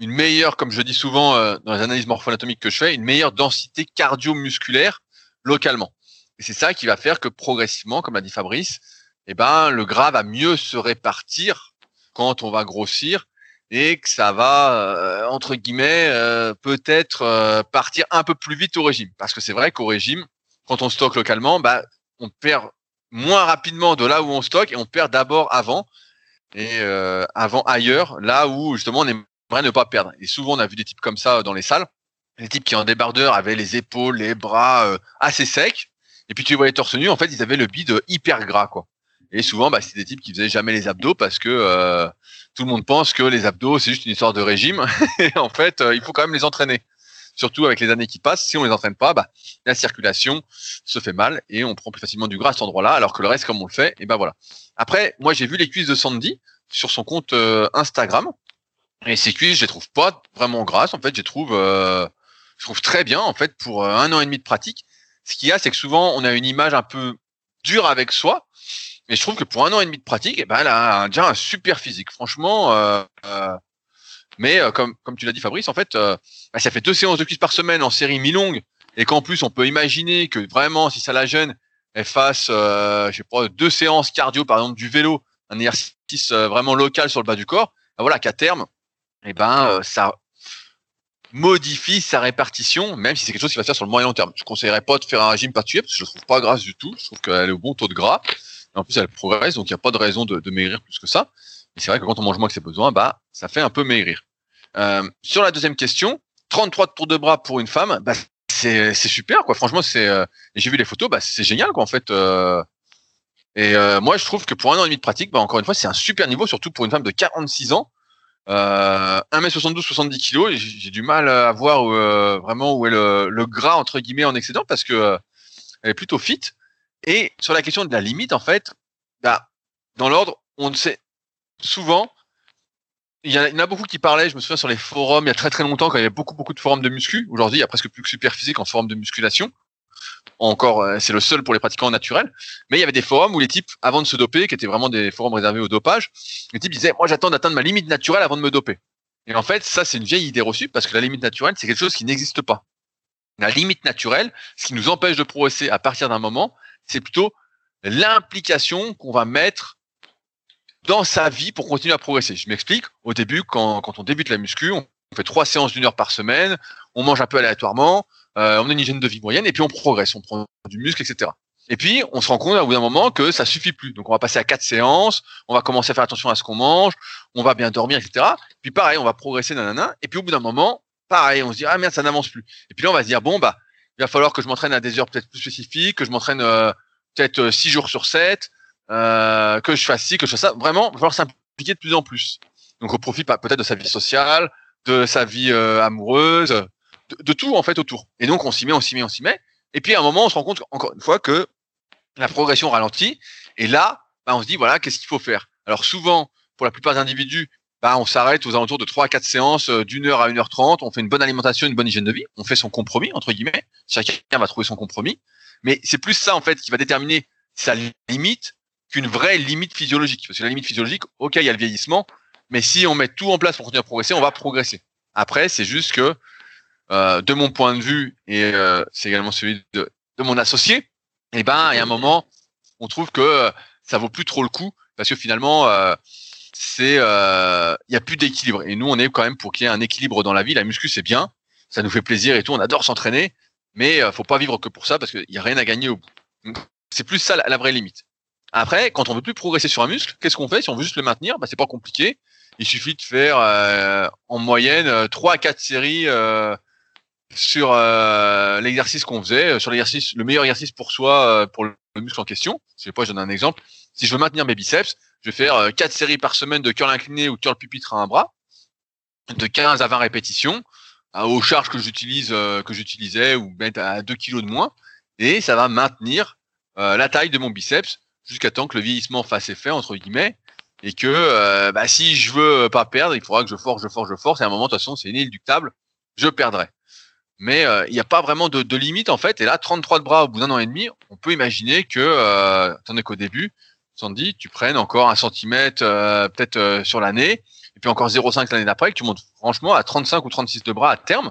une meilleure, comme je dis souvent euh, dans les analyses morpho-anatomiques que je fais, une meilleure densité cardio-musculaire localement. Et c'est ça qui va faire que progressivement, comme l'a dit Fabrice, eh ben, le gras va mieux se répartir quand on va grossir et que ça va euh, entre guillemets euh, peut-être euh, partir un peu plus vite au régime parce que c'est vrai qu'au régime quand on stocke localement bah on perd moins rapidement de là où on stocke et on perd d'abord avant et avant ailleurs, là où justement on aimerait ne pas perdre. Et souvent on a vu des types comme ça dans les salles, des types qui en débardeur avaient les épaules, les bras assez secs, et puis tu voyais torse nu, en fait ils avaient le bide hyper gras quoi. Et souvent bah, c'est des types qui faisaient jamais les abdos parce que tout le monde pense que les abdos c'est juste une histoire de régime, et en fait il faut quand même les entraîner surtout avec les années qui passent, si on les entraîne pas, bah, la circulation se fait mal et on prend plus facilement du gras à cet endroit-là, alors que le reste, comme on le fait, et ben voilà. Après, moi, j'ai vu les cuisses de Sandy sur son compte euh, Instagram, et ces cuisses, je les trouve pas vraiment grasses. En fait, je les trouve, euh, je trouve très bien, en fait, pour euh, un an et demi de pratique. Ce qu'il y a, c'est que souvent, on a une image un peu dure avec soi, mais je trouve que pour un an et demi de pratique, et eh ben, elle a déjà un super physique. Franchement, euh, mais euh, comme, comme tu l'as dit Fabrice, en fait, euh, bah, ça fait deux séances de cuisse par semaine en série mi-longue, et qu'en plus on peut imaginer que vraiment, si ça la gêne, elle fasse, euh, je sais pas, deux séances cardio, par exemple du vélo, un exercice vraiment local sur le bas du corps. Bah, voilà qu'à terme, eh ben ça modifie sa répartition, même si c'est quelque chose qui va se faire sur le moyen long terme. Je conseillerais pas de faire un régime particulier parce que je trouve pas grasse du tout. Je trouve qu'elle est au bon taux de gras. En plus, elle progresse, donc il n'y a pas de raison de, de maigrir plus que ça. Et c'est vrai que quand on mange moins que ses besoins, bah, ça fait un peu maigrir. Euh, sur la deuxième question, 33 tours de bras pour une femme, bah, c'est, super, quoi. Franchement, c'est, euh, j'ai vu les photos, bah, c'est génial, quoi, en fait. Euh, et euh, moi, je trouve que pour un an et demi de pratique, bah, encore une fois, c'est un super niveau, surtout pour une femme de 46 ans. Euh, 1m72, 70 kg, j'ai, j'ai du mal à voir vraiment où est le, le, gras, entre guillemets, en excédent, parce que elle est plutôt fit. Et sur la question de la limite, en fait, bah, dans l'ordre, on ne sait, souvent, il y, en a beaucoup qui parlaient, je me souviens sur les forums, il y a très très longtemps, quand il y avait beaucoup beaucoup de forums de muscu. Aujourd'hui, il y a presque plus que super physique en forum de musculation. Encore, euh, c'est le seul pour les pratiquants naturels. Mais il y avait des forums où les types, avant de se doper, qui étaient vraiment des forums réservés au dopage, les types disaient, moi j'attends d'atteindre ma limite naturelle avant de me doper. Et en fait, ça c'est une vieille idée reçue parce que la limite naturelle, c'est quelque chose qui n'existe pas. La limite naturelle, ce qui nous empêche de progresser à partir d'un moment, c'est plutôt l'implication qu'on va mettre dans sa vie pour continuer à progresser. Je m'explique. Au début, quand, on débute la muscu, on fait trois séances d'une heure par semaine, on mange un peu aléatoirement, euh, on a une hygiène de vie moyenne et puis on progresse, on prend du muscle, etc. Et puis, on se rend compte à bout d'un moment que ça suffit plus. Donc, on va passer à quatre séances, on va commencer à faire attention à ce qu'on mange, on va bien dormir, etc. Puis, pareil, on va progresser, nanana. Et puis, au bout d'un moment, pareil, on se dit, ah merde, ça n'avance plus. Et puis là, on va se dire, bon, bah, il va falloir que je m'entraîne à des heures peut-être plus spécifiques, que je m'entraîne euh, peut-être euh, six jours sur sept, euh, que je fasse ci, que je fasse ça. Vraiment, il va falloir s'impliquer de plus en plus. Donc, on profite peut-être de sa vie sociale, de sa vie euh, amoureuse, de, tout en fait autour. Et donc, on s'y met, on s'y met, on s'y met. Et puis, à un moment, on se rend compte encore une fois que la progression ralentit. Et là, bah, on se dit voilà, qu'est-ce qu'il faut faire? Alors, souvent, pour la plupart des individus, bah, on s'arrête aux alentours de 3 à 4 séances euh, d'une heure à 1h30. On fait une bonne alimentation, une bonne hygiène de vie. On fait son compromis, entre guillemets. Chacun va trouver son compromis. Mais c'est plus ça, en fait, qui va déterminer sa limite qu'une vraie limite physiologique. Parce que la limite physiologique, ok, il y a le vieillissement, mais si on met tout en place pour continuer à progresser, on va progresser. Après, c'est juste que, euh, de mon point de vue, et euh, c'est également celui de, mon associé, eh ben, il y a un moment, on trouve que ça vaut plus trop le coup, parce que finalement, euh, c'est, euh, il y a plus d'équilibre. Et nous, on est quand même pour qu'il y ait un équilibre dans la vie. La muscu, c'est bien, ça nous fait plaisir et tout, on adore s'entraîner, mais euh, faut pas vivre que pour ça, parce qu'il y a rien à gagner au bout. C'est plus ça la vraie limite. Après, quand on veut plus progresser sur un muscle, qu'est-ce qu'on fait? Si on veut juste le maintenir, bah, c'est pas compliqué. Il suffit de faire euh, en moyenne 3 euh, à 4 séries euh, sur euh, l'exercice qu'on faisait, sur l'exercice, le meilleur exercice pour soi, pour le muscle en question. Je sais pas, je donne un exemple. Si je veux maintenir mes biceps, je vais faire 4 séries par semaine de curl incliné ou curl pupitre à un bras, de 15 à 20 répétitions, aux charges que j'utilise, que j'utilisais ou mettre à 2 kilos de moins, et ça va maintenir la taille de mon biceps jusqu'à temps que le vieillissement fasse effet entre guillemets et que euh, bah, si je veux pas perdre, il faudra que je force, je force, je force et à un moment de toute façon c'est inéluctable, je perdrai. Mais euh, il n'y a pas vraiment de, limite en fait. Et là, 33 de bras au bout d'un an et demi, on peut imaginer que, euh, attendez qu'au début, Sandy, tu prennes encore un centimètre euh, peut-être euh, sur l'année, et puis encore 0,5 l'année d'après, que tu montes franchement à 35 ou 36 de bras à terme.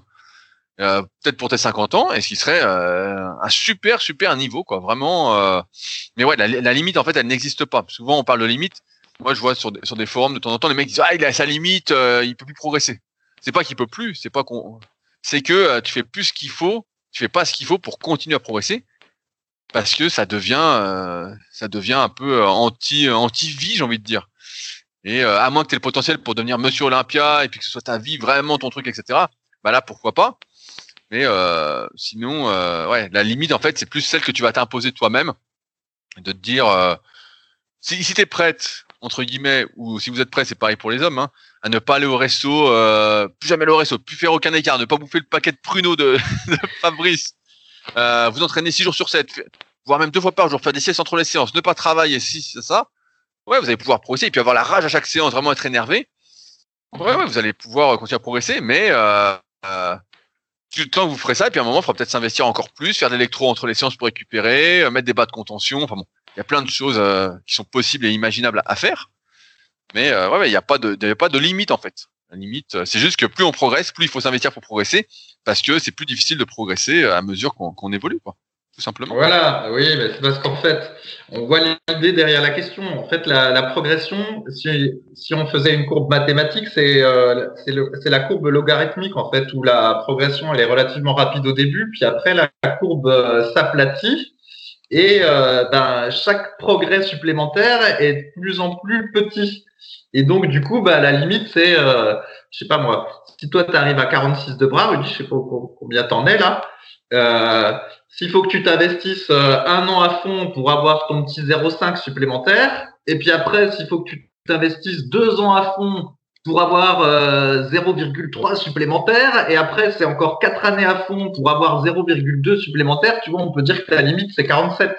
Euh, peut-être pour tes 50 ans, et ce qui serait un super super niveau quoi, vraiment. Mais ouais, la, limite en fait, elle n'existe pas. Souvent on parle de limite. Moi, je vois sur des, sur forums de temps en temps les mecs disent ah il a sa limite, il peut plus progresser. C'est pas qu'il peut plus, c'est pas qu'on, c'est que tu fais plus ce qu'il faut, tu fais pas ce qu'il faut pour continuer à progresser. Parce que ça devient, euh, ça devient un peu anti, anti-vie, j'ai envie de dire. Et à moins que tu aies le potentiel pour devenir Monsieur Olympia et puis que ce soit ta vie vraiment ton truc, etc. Bah là, pourquoi pas. Mais sinon, ouais, la limite en fait, c'est plus celle que tu vas t'imposer toi-même, de te dire, si, si tu es prête entre guillemets, ou si vous êtes prêts, c'est pareil pour les hommes, hein, à ne pas aller au resto, euh, plus jamais aller au resto, plus faire aucun écart, ne pas bouffer le paquet de pruneaux de Fabrice, euh, vous entraîner six jours sur 7, voire même deux fois par jour, faire des siestes entre les séances, ne pas travailler, si c'est ça, ouais, vous allez pouvoir progresser et puis avoir la rage à chaque séance, vraiment être énervé. Ouais, ouais, vous allez pouvoir continuer à progresser, mais euh, euh, tout le temps vous ferez ça, et puis à un moment, il faudra peut-être s'investir encore plus, faire de l'électro entre les séances pour récupérer, euh, mettre des bas de contention, enfin bon, il y a plein de choses euh, qui sont possibles et imaginables à faire. Mais euh, ouais, il n'y a a pas de limite en fait. Limite, euh, c'est juste que plus on progresse, plus il faut s'investir pour progresser, parce que c'est plus difficile de progresser à mesure qu'on évolue, quoi. Tout simplement. Voilà, oui, c'est parce qu'en fait, on voit l'idée derrière la question. En fait, la, progression, si, on faisait une courbe mathématique, c'est euh, c'est la courbe logarithmique en fait, où la progression est relativement rapide au début, puis après la, courbe s'aplatit et euh, ben, chaque progrès supplémentaire est de plus en plus petit. Et donc, du coup, bah, la limite, c'est, euh, je sais pas moi, si toi, tu arrives à 46 de bras, Rudy, je sais pas combien t'en es là, euh, s'il faut que tu t'investisses euh, un an à fond pour avoir ton petit 0,5 supplémentaire, et puis après, s'il faut que tu t'investisses deux ans à fond pour avoir 0,3 euh, supplémentaire et après c'est encore 4 années à fond pour avoir 0,2 supplémentaire, tu vois, on peut dire que la limite c'est 47.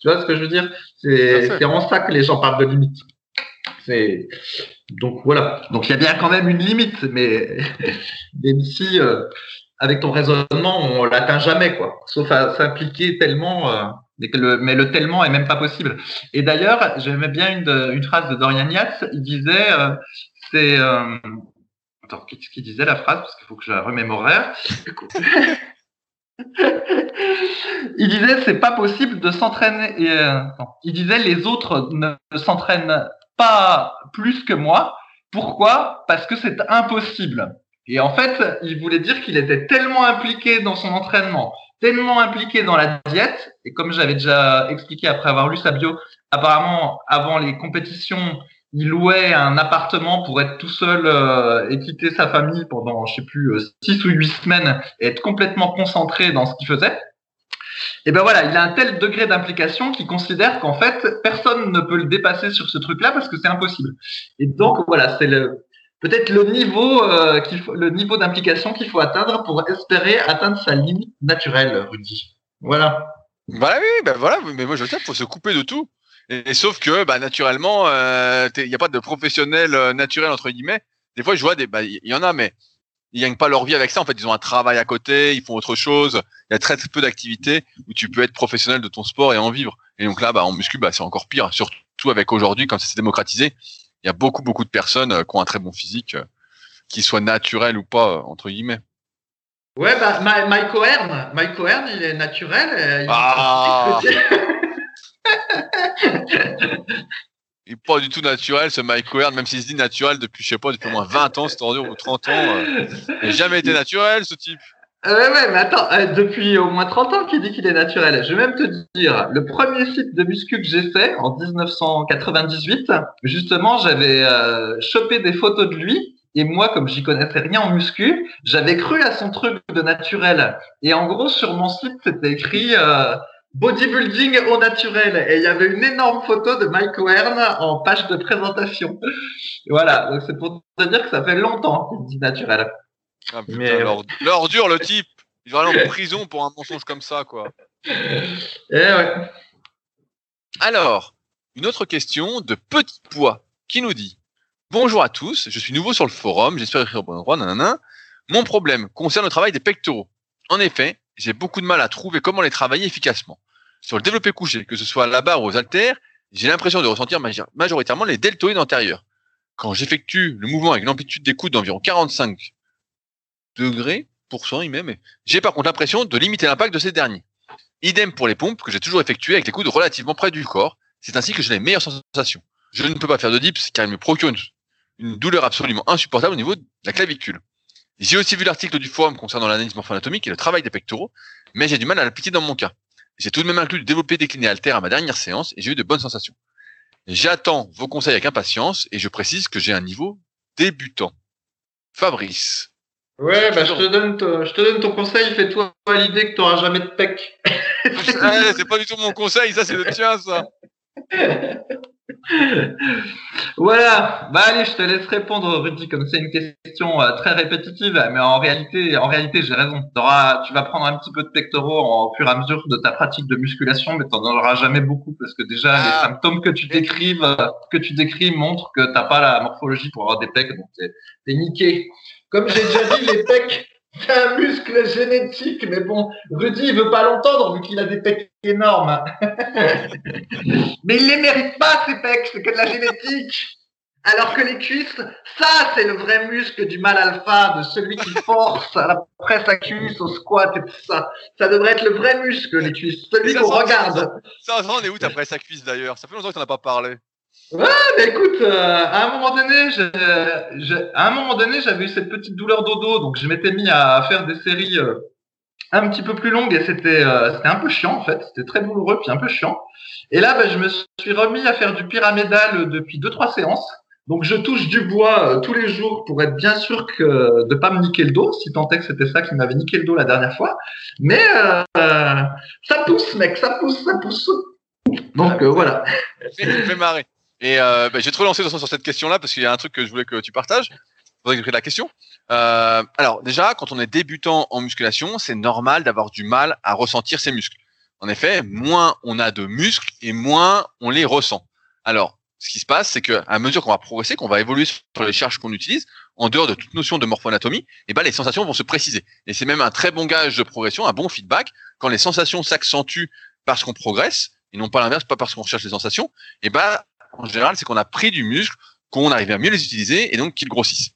Tu vois ce que je veux dire? C'est en ça que les gens parlent de limite. C'est donc voilà. Donc il y a bien quand même une limite, mais même si euh, avec ton raisonnement on l'atteint jamais quoi, sauf à s'impliquer tellement. Euh, mais, le, tellement est même pas possible. Et d'ailleurs, j'aimais bien une, phrase de Dorian Yates. Il disait c'est. Euh... Attends, qu'est-ce qu'il disait la phrase? Parce qu'il faut que je la remémore. il disait c'est pas possible de s'entraîner. Il disait les autres ne s'entraînent pas plus que moi. Pourquoi? Parce que c'est impossible. Et en fait, il voulait dire qu'il était tellement impliqué dans son entraînement, tellement impliqué dans la diète, et comme j'avais déjà expliqué après avoir lu sa bio, apparemment avant les compétitions, il louait un appartement pour être tout seul euh, et quitter sa famille pendant, je sais plus, euh, six ou huit semaines et être complètement concentré dans ce qu'il faisait. Et ben voilà, il a un tel degré d'implication qu'il considère qu'en fait, personne ne peut le dépasser sur ce truc-là parce que c'est impossible. Et donc voilà, c'est le peut-être le niveau euh, le niveau d'implication qu'il faut atteindre pour espérer atteindre sa limite naturelle, Rudy. Voilà. Voilà, oui, ben voilà, mais moi je sais, faut se couper de tout. Et, sauf que, bah, naturellement, il euh, n'y a pas de professionnel euh, naturel entre guillemets. Des fois, je vois des, bah, il y, en a, mais ils gagnent pas leur vie avec ça. En fait, ils ont un travail à côté, ils font autre chose. Il y a très, peu d'activités où tu peux être professionnel de ton sport et en vivre. Et donc là, bah, en muscu, bah, c'est encore pire. Surtout avec aujourd'hui, quand c'est démocratisé, il y a beaucoup, beaucoup de personnes euh, qui ont un très bon physique, euh, qui soient naturels ou pas, entre guillemets. Ouais, bah, Mike O'Hearn, Mike il est naturel. Il ah il est pas du tout naturel, ce Mike Ward, même s'il se dit naturel depuis, je sais pas, depuis au moins 20 ans, ou 30 ans. Euh, il n'a jamais été naturel, ce type. Euh, ouais, mais attends, euh, depuis au moins 30 ans qu'il dit qu'il est naturel. Je vais même te dire, le premier site de muscu que j'ai fait en 1998, justement, j'avais chopé des photos de lui. Et moi, comme j'y connaissais rien en muscu, j'avais cru à son truc de naturel. Et en gros, sur mon site, c'était écrit Bodybuilding au naturel. Et il y avait une énorme photo de Mike Wern en page de présentation. voilà, donc c'est pour te dire que ça fait longtemps qu'il dit naturel. Ah, Mais l'ordure, le type. Il va aller en prison pour un mensonge comme ça, quoi. Eh ouais. Alors, une autre question de Petit Poids qui nous dit Bonjour à tous, je suis nouveau sur le forum, j'espère écrire au bon endroit, nanana. Mon problème concerne le travail des pectoraux. En effet, j'ai beaucoup de mal à trouver comment les travailler efficacement. Sur le développé couché, que ce soit à la barre ou aux haltères, j'ai l'impression de ressentir majoritairement les deltoïdes antérieurs. Quand j'effectue le mouvement avec une amplitude d'écoute d'environ 45 degrés, pour cent, mais j'ai par contre l'impression de limiter l'impact de ces derniers. Idem pour les pompes que j'ai toujours effectuées avec les coudes relativement près du corps. C'est ainsi que j'ai les meilleures sensations. Je ne peux pas faire de dips car il me procure une douleur absolument insupportable au niveau de la clavicule. J'ai aussi vu l'article du forum concernant l'analyse morpho-anatomique et le travail des pectoraux, mais j'ai du mal à l'appliquer dans mon cas. J'ai tout de même inclus le développé décliné alter à ma dernière séance et j'ai eu de bonnes sensations. J'attends vos conseils avec impatience et je précise que j'ai un niveau débutant. Fabrice. Ouais, bah, je, te donne je te donne ton conseil, fais-toi l'idée que tu n'auras jamais de pec. c'est pas du tout mon conseil, ça c'est le tien, ça. voilà, bah allez, je te laisse répondre, Rudy, comme c'est une question euh, très répétitive, mais en réalité, en réalité, j'ai raison. tu vas prendre un petit peu de pectoraux au fur et à mesure de ta pratique de musculation, mais tu n'en auras jamais beaucoup parce que déjà les ah. symptômes que tu décrives, euh, que tu décris montrent que t'as pas la morphologie pour avoir des pecs, donc t'es niqué. Comme j'ai déjà dit, les pecs, c'est un muscle génétique, mais bon, Rudy, il veut pas l'entendre vu qu'il a des pecs énormes. mais il les mérite pas, ces pecs, c'est que de la génétique. Alors que les cuisses, ça, c'est le vrai muscle du mal alpha, de celui qui force à la presse à cuisse, au squat et tout ça. Ça devrait être le vrai muscle, les cuisses, celui qu'on regarde. Ça, ça, on est où ta presse à cuisse d'ailleurs Ça fait longtemps que t'en as pas parlé. Ouais, mais écoute, euh, à un moment donné, à un moment donné, j'avais eu cette petite douleur dodo, donc je m'étais mis à faire des séries euh, un petit peu plus longues et c'était euh, c'était un peu chiant en fait, c'était très douloureux puis un peu chiant. Et là, ben, je me suis remis à faire du pyramidal depuis deux trois séances. Donc je touche du bois tous les jours pour être bien sûr que de pas me niquer le dos, si tant est que c'était ça qui m'avait niqué le dos la dernière fois. Mais ça pousse, mec, ça pousse, ça pousse. Donc voilà. Ça fait marrer. Et euh, bah, j'ai trop lancé sur cette question-là parce qu'il y a un truc que je voulais que tu partages. Faudrait que je la question. Euh, alors déjà, quand on est débutant en musculation, c'est normal d'avoir du mal à ressentir ses muscles. En effet, moins on a de muscles et moins on les ressent. Alors, ce qui se passe, c'est que à mesure qu'on va progresser, qu'on va évoluer sur les charges qu'on utilise, en dehors de toute notion de morphoanatomie, eh ben les sensations vont se préciser. Et c'est même un très bon gage de progression, un bon feedback quand les sensations s'accentuent parce qu'on progresse et non pas l'inverse, pas parce qu'on recherche les sensations. Eh ben en général, c'est qu'on a pris du muscle, qu'on arrive à mieux les utiliser et donc qu'ils grossissent.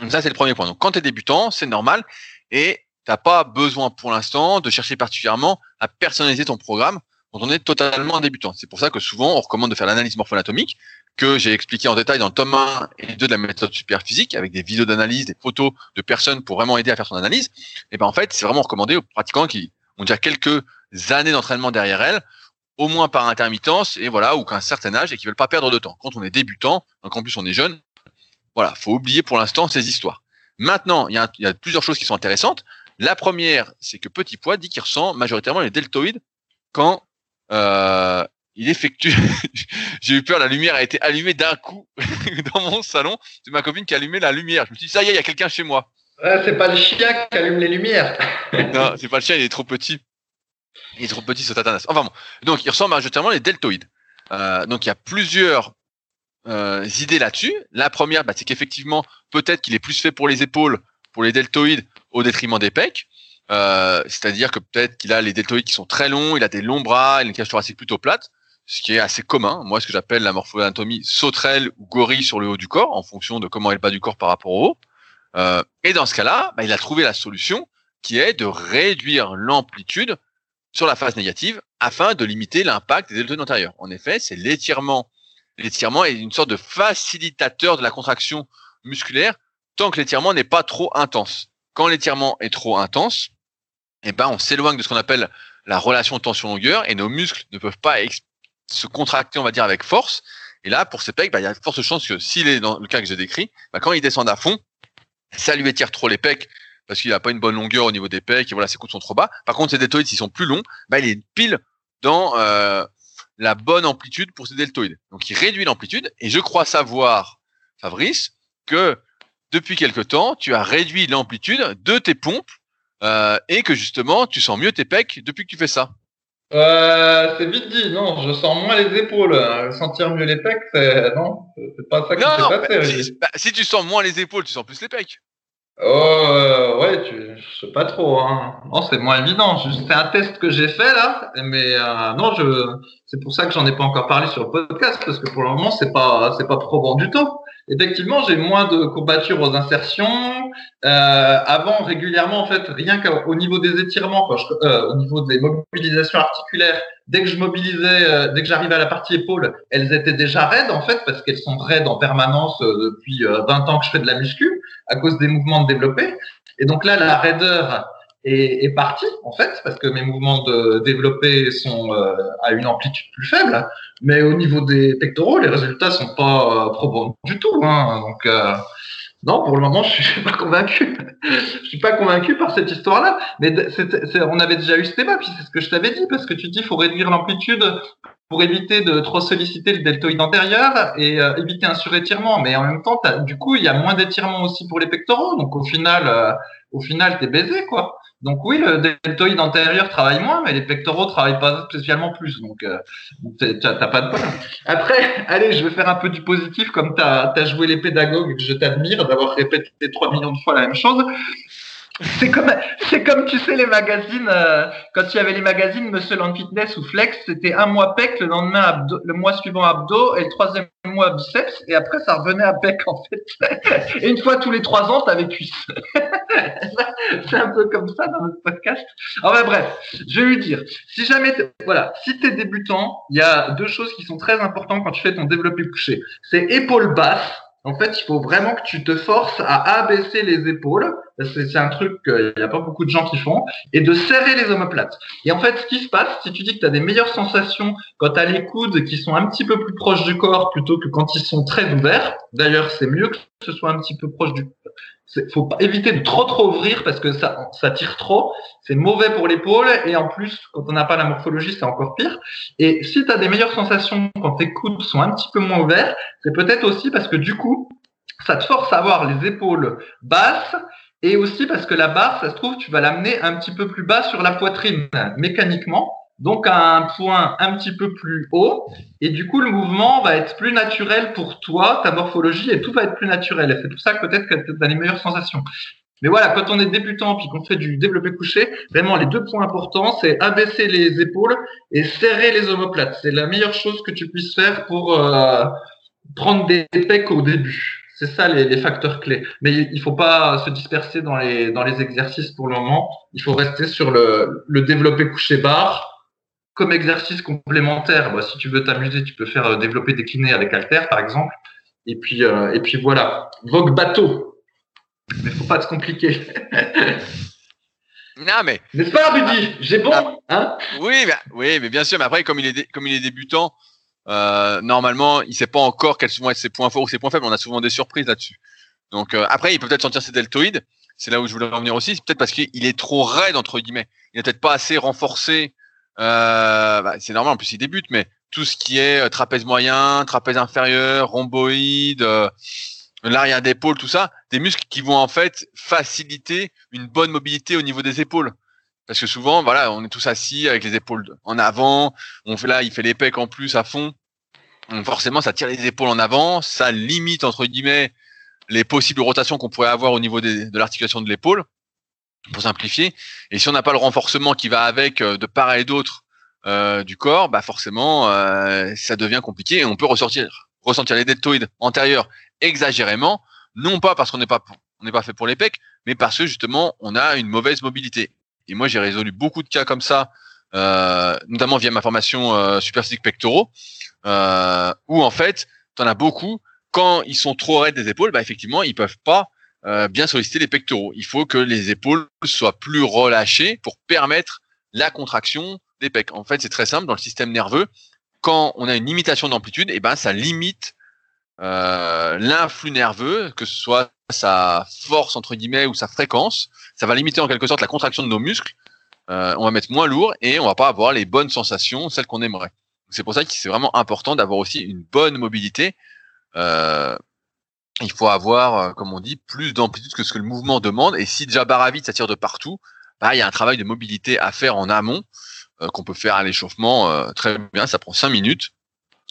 Donc ça, c'est le premier point. Donc quand tu es débutant, c'est normal et tu n'as pas besoin pour l'instant de chercher particulièrement à personnaliser ton programme quand on est totalement débutant. C'est pour ça que souvent, on recommande de faire l'analyse morpho-anatomique que j'ai expliqué en détail dans le tome 1 et 2 de la méthode super physique avec des vidéos d'analyse, des photos de personnes pour vraiment aider à faire son analyse. Et ben en fait, c'est vraiment recommandé aux pratiquants qui ont déjà quelques années d'entraînement derrière elles au moins par intermittence et voilà ou qu'un certain âge et qui veulent pas perdre de temps. Quand on est débutant, donc en plus on est jeune, voilà, faut oublier pour l'instant ces histoires. Maintenant, il y, a, plusieurs choses qui sont intéressantes. La première, c'est que Petit Poids dit qu'il ressent majoritairement les deltoïdes quand euh, il effectue. J'ai eu peur, la lumière a été allumée d'un coup dans mon salon. C'est ma copine qui a allumé la lumière. Je me suis dit, ça y est, il y a quelqu'un chez moi. c'est pas le chien qui allume les lumières. non, c'est pas le chien, il est trop petit. Il est trop petit ce tatanas. Enfin bon. Donc il ressemble majoritairement les deltoïdes. Euh, donc il y a plusieurs euh, idées là-dessus. La première, bah, c'est qu'effectivement, peut-être qu'il est plus fait pour les épaules, pour les deltoïdes, au détriment des pecs. Euh, c'est-à-dire que peut-être qu'il a les deltoïdes qui sont très longs, il a des longs bras, il a une cage thoracique plutôt plate, ce qui est assez commun. Moi, ce que j'appelle la morpho-anatomie sauterelle ou gorille sur le haut du corps, en fonction de comment est le bas du corps par rapport au haut. Euh, et dans ce cas-là, bah, il a trouvé la solution qui est de réduire l'amplitude sur la phase négative afin de limiter l'impact des deltoïdes antérieurs. En effet, c'est l'étirement. L'étirement est une sorte de facilitateur de la contraction musculaire tant que l'étirement n'est pas trop intense. Quand l'étirement est trop intense, eh ben, on s'éloigne de ce qu'on appelle la relation tension-longueur et nos muscles ne peuvent pas se contracter, on va dire, avec force. Et là, pour ces pecs, bah, il y a de fortes chances que s'il est dans le cas que j'ai décrit, bah, quand il descend à fond, ça lui étire trop les pecs, parce qu'il n'a pas une bonne longueur au niveau des pecs et voilà, ses coudes sont trop bas. Par contre, ses deltoïdes, s'ils sont plus longs, bah, il est pile dans euh, la bonne amplitude pour ses deltoïdes. Donc, il réduit l'amplitude et je crois savoir, Fabrice, que depuis quelque temps, tu as réduit l'amplitude de tes pompes euh, et que justement, tu sens mieux tes pecs depuis que tu fais ça. Euh, c'est vite dit, non, je sens moins les épaules. Sentir mieux les pecs, c'est non, c'est pas ça qui s'est passé. Si, bah, si tu sens moins les épaules, tu sens plus les pecs. Oh, euh, ouais, tu, je sais pas trop. Hein. Non, c'est moins évident. C'est un test que j'ai fait là, mais euh, non, je. C'est pour ça que j'en ai pas encore parlé sur le podcast parce que pour le moment, c'est pas, c'est pas probant du tout. Effectivement, j'ai moins de courbatures aux insertions. Euh, avant, régulièrement, en fait, rien qu'au niveau des étirements, euh, au niveau des mobilisations articulaires, dès que je mobilisais, euh, dès que j'arrivais à la partie épaule, elles étaient déjà raides, en fait, parce qu'elles sont raides en permanence euh, depuis 20 ans que je fais de la muscu, à cause des mouvements de développé. Et donc là, la raideur est, est parti en fait parce que mes mouvements de développé sont euh, à une amplitude plus faible. Mais au niveau des pectoraux, les résultats sont pas euh, probants du tout. Hein. Donc euh, non, pour le moment, je suis pas convaincu. je suis pas convaincu par cette histoire-là. Mais on avait déjà eu ce débat, puis c'est ce que je t'avais dit, parce que tu dis faut réduire l'amplitude pour éviter de trop solliciter le deltoïde antérieur et euh, éviter un surétirement. Mais en même temps, du coup, il y a moins d'étirement aussi pour les pectoraux. Donc au final, euh, au final, t'es baisé, quoi. Donc oui, le deltoïde antérieur travaille moins, mais les pectoraux travaillent pas spécialement plus. Donc euh, t'as pas de problème. Après, allez, je vais faire un peu du positif, comme tu as, joué les pédagogues, je t'admire d'avoir répété 3 millions de fois la même chose. C'est comme, tu sais les magazines euh, quand il y avait les magazines Monsieur Land Fitness ou Flex, c'était un mois pec, le lendemain le mois suivant abdos et le troisième mois biceps et après ça revenait à pec en fait. Et une fois tous les trois ans t'avais cuisse. c'est un peu comme ça dans notre podcast. Enfin bref, je vais lui dire, si jamais voilà, si t'es débutant, il y a deux choses qui sont très importantes quand tu fais ton développé couché. C'est épaule basse en fait, il faut vraiment que tu te forces à abaisser les épaules. C'est un truc qu'il n'y a pas beaucoup de gens qui font. Et de serrer les omoplates. Et en fait, ce qui se passe, si tu dis que tu as des meilleures sensations quand tu les coudes qui sont un petit peu plus proches du corps plutôt que quand ils sont très ouverts. D'ailleurs, c'est mieux que ce soit un petit peu proche du faut pas éviter de trop trop ouvrir parce que ça, ça tire trop. C'est mauvais pour l'épaule et en plus, quand on n'a pas la morphologie, c'est encore pire. Et si tu as des meilleures sensations quand tes coudes sont un petit peu moins ouverts, c'est peut-être aussi parce que du coup, ça te force à avoir les épaules basses et aussi parce que la barre, ça se trouve, tu vas l'amener un petit peu plus bas sur la poitrine mécaniquement donc à un point un petit peu plus haut, et du coup le mouvement va être plus naturel pour toi, ta morphologie, et tout va être plus naturel. Et c'est pour ça que peut-être que tu as les meilleures sensations. Mais voilà, quand on est débutant puis qu'on fait du développé couché, vraiment les deux points importants, c'est abaisser les épaules et serrer les omoplates. C'est la meilleure chose que tu puisses faire pour euh, prendre des pecs au début. C'est ça les, les, facteurs clés. Mais il faut pas se disperser dans les, dans les exercices pour le moment. Il faut rester sur le, le développé couché barre comme exercice complémentaire, bah, si tu veux t'amuser, tu peux faire euh, développer des kinés avec Alter, par exemple. Et puis, euh, et puis voilà. Vogue bateau. Mais faut pas te compliquer. non, mais. N'est-ce pas, Rudy? J'ai bon ah. hein? Oui, oui, mais bien sûr. Mais après, comme il est, comme il est débutant, euh, normalement, il sait pas encore quels vont être ses points forts ou ses points faibles. On a souvent des surprises là-dessus. Donc après, il peut peut-être sentir ses deltoïdes. C'est là où je voulais revenir aussi. C'est peut-être parce qu'il est trop raide entre guillemets. Il n'est peut-être pas assez renforcé euh, bah, c'est normal, en plus il débute, mais tout ce qui est euh, trapèze moyen, trapèze inférieur, rhomboïde, euh, l'arrière d'épaule, tout ça, des muscles qui vont en fait faciliter une bonne mobilité au niveau des épaules. Parce que souvent, voilà, on est tous assis avec les épaules en avant. On fait là, il fait les pecs en plus à fond. Forcément, ça tire les épaules en avant, ça limite entre guillemets les possibles rotations qu'on pourrait avoir au niveau de l'articulation de l'épaule pour simplifier. Et si on n'a pas le renforcement qui va avec euh, de part et d'autre euh, du corps, bah forcément, euh, ça devient compliqué et on peut ressortir, ressentir les deltoïdes antérieurs exagérément, non pas parce qu'on n'est pas on n'est pas fait pour les pecs, mais parce que justement on a une mauvaise mobilité. Et moi j'ai résolu beaucoup de cas comme ça, notamment via ma formation euh, super physique pectoraux, où en fait, tu en as beaucoup quand ils sont trop raides des épaules, bah effectivement ils peuvent pas euh, bien solliciter les pectoraux. Il faut que les épaules soient plus relâchées pour permettre la contraction des pecs. En fait, c'est très simple dans le système nerveux. Quand on a une limitation d'amplitude, et eh ben ça limite euh, l'influx nerveux, que ce soit sa force entre guillemets ou sa fréquence. Ça va limiter en quelque sorte la contraction de nos muscles. Euh, on va mettre moins lourd et on va pas avoir les bonnes sensations, celles qu'on aimerait. C'est pour ça que c'est vraiment important d'avoir aussi une bonne mobilité. Euh, il faut avoir, euh, comme on dit, plus d'amplitude que ce que le mouvement demande. Et si déjà barre vite, ça tire de partout, bah, il y a un travail de mobilité à faire en amont euh, qu'on peut faire à l'échauffement euh, très bien. Ça prend cinq minutes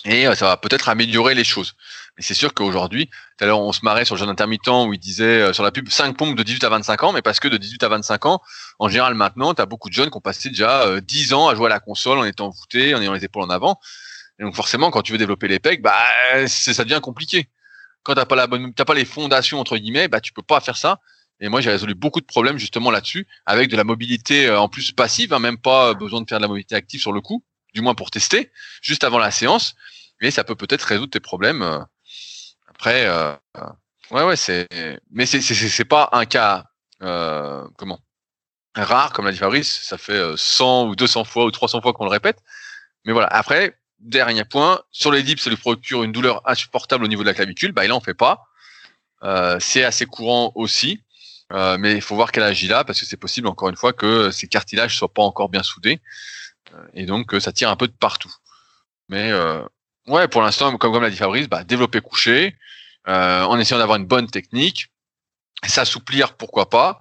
et ça va peut-être améliorer les choses. Mais c'est sûr qu'aujourd'hui, tout à l'heure on se marrait sur le jeune intermittent où il disait sur la pub 5 pompes de 18 à 25 ans, mais parce que de 18 à 25 ans, en général maintenant, tu as beaucoup de jeunes qui ont passé déjà 10 ans à jouer à la console en étant voûtés, en ayant les épaules en avant. Et donc forcément, quand tu veux développer les pecs, bah, ça devient compliqué quand t'as pas la bonne, t'as pas les fondations entre guillemets, bah tu peux pas faire ça. Et moi, j'ai résolu beaucoup de problèmes justement là-dessus, avec de la mobilité euh, en plus passive, hein, même pas euh, besoin de faire de la mobilité active sur le coup, du moins pour tester, juste avant la séance. Mais ça peut peut-être résoudre tes problèmes. Euh. Après, euh, ouais, ouais, c'est, mais c'est, c'est, c'est pas un cas, comment rare, comme l'a dit Fabrice, ça fait 100 ou 200 fois ou 300 fois qu'on le répète. Mais voilà, après, dernier point, sur les dips, ça lui procure une douleur insupportable au niveau de la clavicule, bah, il en fait pas. Euh, c'est assez courant aussi, euh, mais il faut voir quel âge il a, parce que c'est possible, encore une fois, que ces cartilages soient pas encore bien soudés, euh, et donc ça tire un peu de partout. Mais ouais, pour l'instant, comme, comme l'a dit Fabrice, bah, développer couché, en essayant d'avoir une bonne technique, s'assouplir, pourquoi pas,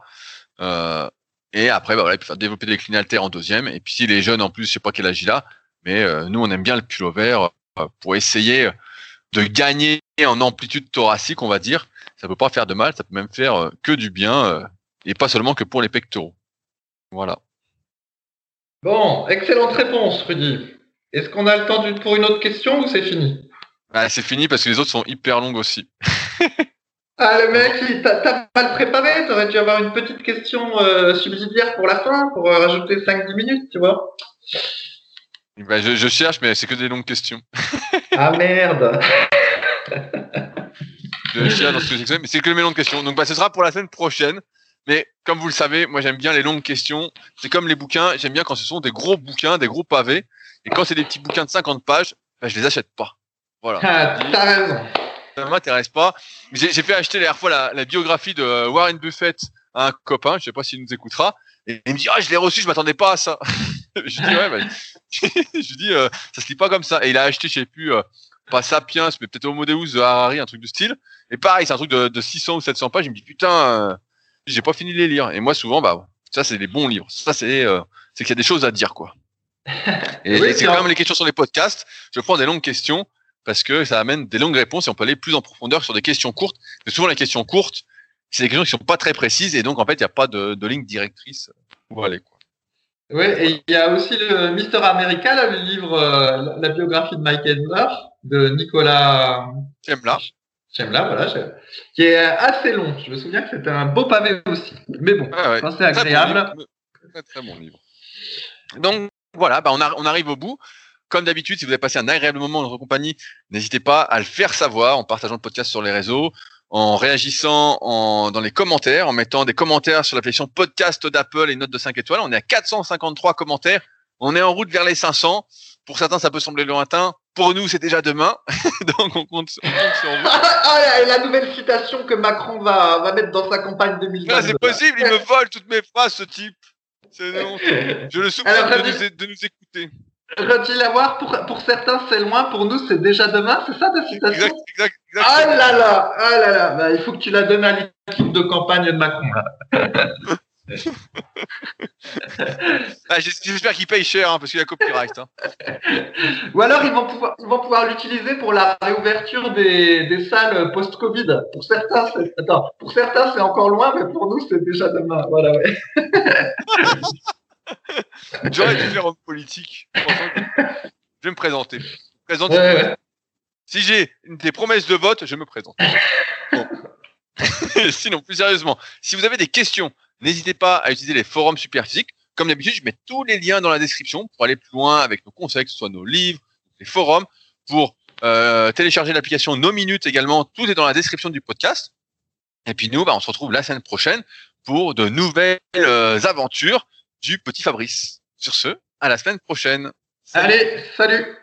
et après, bah, voilà, développer des clinaltères en deuxième, et puis s'il est jeune en plus, je sais pas quel âge il a, mais nous, on aime bien le pull vert pour essayer de gagner en amplitude thoracique, on va dire, ça peut pas faire de mal, ça peut même faire euh, que du bien, euh, et pas seulement que pour les pectoraux. Voilà. Bon, excellente réponse, Rudy. Est-ce qu'on a le temps pour une autre question ou c'est fini? Ah, C'est fini parce que les autres sont hyper longues aussi. ah, le mec, t'as mal préparé, t'aurais dû avoir une petite question euh, subsidiaire pour la fin, pour rajouter 5-10 minutes, tu vois. Bah, je, je, cherche, mais c'est que des longues questions. ah merde mais c'est que mélange de questions. Donc, bah, ce sera pour la semaine prochaine. Mais comme vous le savez, moi j'aime bien les longues questions. C'est comme les bouquins, j'aime bien quand ce sont des gros bouquins, des gros pavés. Et quand c'est des petits bouquins de 50 pages, bah, je les achète pas. Voilà. Ah, t'as raison. Ça m'intéresse pas. J'ai fait acheter la dernière fois la, biographie de Warren Buffett à un copain, je sais pas s'il nous écoutera. Et il me dit, ah, je l'ai reçu, je m'attendais pas à ça. je dis, ouais, bah, je dis, euh, ça se lit pas comme ça. Et il a acheté, je sais plus, euh, pas Sapiens, mais peut-être Homo Deus de Harari, un truc de style. Et pareil, c'est un truc de, 600 ou 700 pages. Il me dit putain, euh, j'ai pas fini de les lire. Et moi, souvent, bah, ça, c'est des bons livres. Ça, c'est, euh, c'est qu'il y a des choses à dire, quoi. Et, c'est quand même les questions sur les podcasts. Je prends des longues questions parce que ça amène des longues réponses et on peut aller plus en profondeur sur des questions courtes. Mais souvent, les questions courtes, c'est des questions qui sont pas très précises et donc, en fait, il n'y a pas de, de ligne directrice quoi. Oui, et il y a aussi le Mister America, le livre, euh, la biographie de Mike Edler, de Nicolas Chemla. Chemla, voilà, qui est assez long. Je me souviens que c'était un beau pavé aussi. Mais bon, c'est agréable. Très, très, bon livre. Donc voilà, bah on, on arrive au bout. Comme d'habitude, si vous avez passé un agréable moment dans notre compagnie, n'hésitez pas à le faire savoir en partageant le podcast sur les réseaux, en réagissant en, dans les commentaires, en mettant des commentaires sur l'application podcast d'Apple et une note de 5 étoiles. On est à 453 commentaires. On est en route vers les 500. Pour certains, ça peut sembler lointain. Pour nous, c'est déjà demain. Donc, on compte, on compte sur vous. ah, et la nouvelle citation que Macron va, va mettre dans sa campagne 2020. c'est possible, il me vole toutes mes phrases, ce type. C'est. Je le soupçonne de, de nous écouter. Faut-il avoir pour, pour certains c'est loin, pour nous c'est déjà demain, c'est ça ta citation exact, exact, exact, Ah là là, ah là là, bah, il faut que tu la donnes à l'équipe de campagne de Macron. ah, J'espère qu'il paye cher hein, parce qu'il a copyright. Hein. Ou alors ils vont pouvoir, ils vont pouvoir l'utiliser pour la réouverture des, des salles post-Covid. Pour certains, attends, pour certains c'est encore loin, mais pour nous c'est déjà demain. Voilà, ouais. J'aurais dû faire homme politique. Je vais me présenter. Si j'ai des promesses de vote, je me présente. Sinon, plus sérieusement, si vous avez des questions, n'hésitez pas à utiliser les forums superphysiques. Comme d'habitude, je mets tous les liens dans la description pour aller plus loin avec nos conseils, que ce soit nos livres, les forums, pour euh, télécharger l'application No Minutes également. Tout est dans la description du podcast. Et puis nous, bah, on se retrouve la semaine prochaine pour de nouvelles euh, aventures du petit Fabrice. Sur ce, à la semaine prochaine. Allez, salut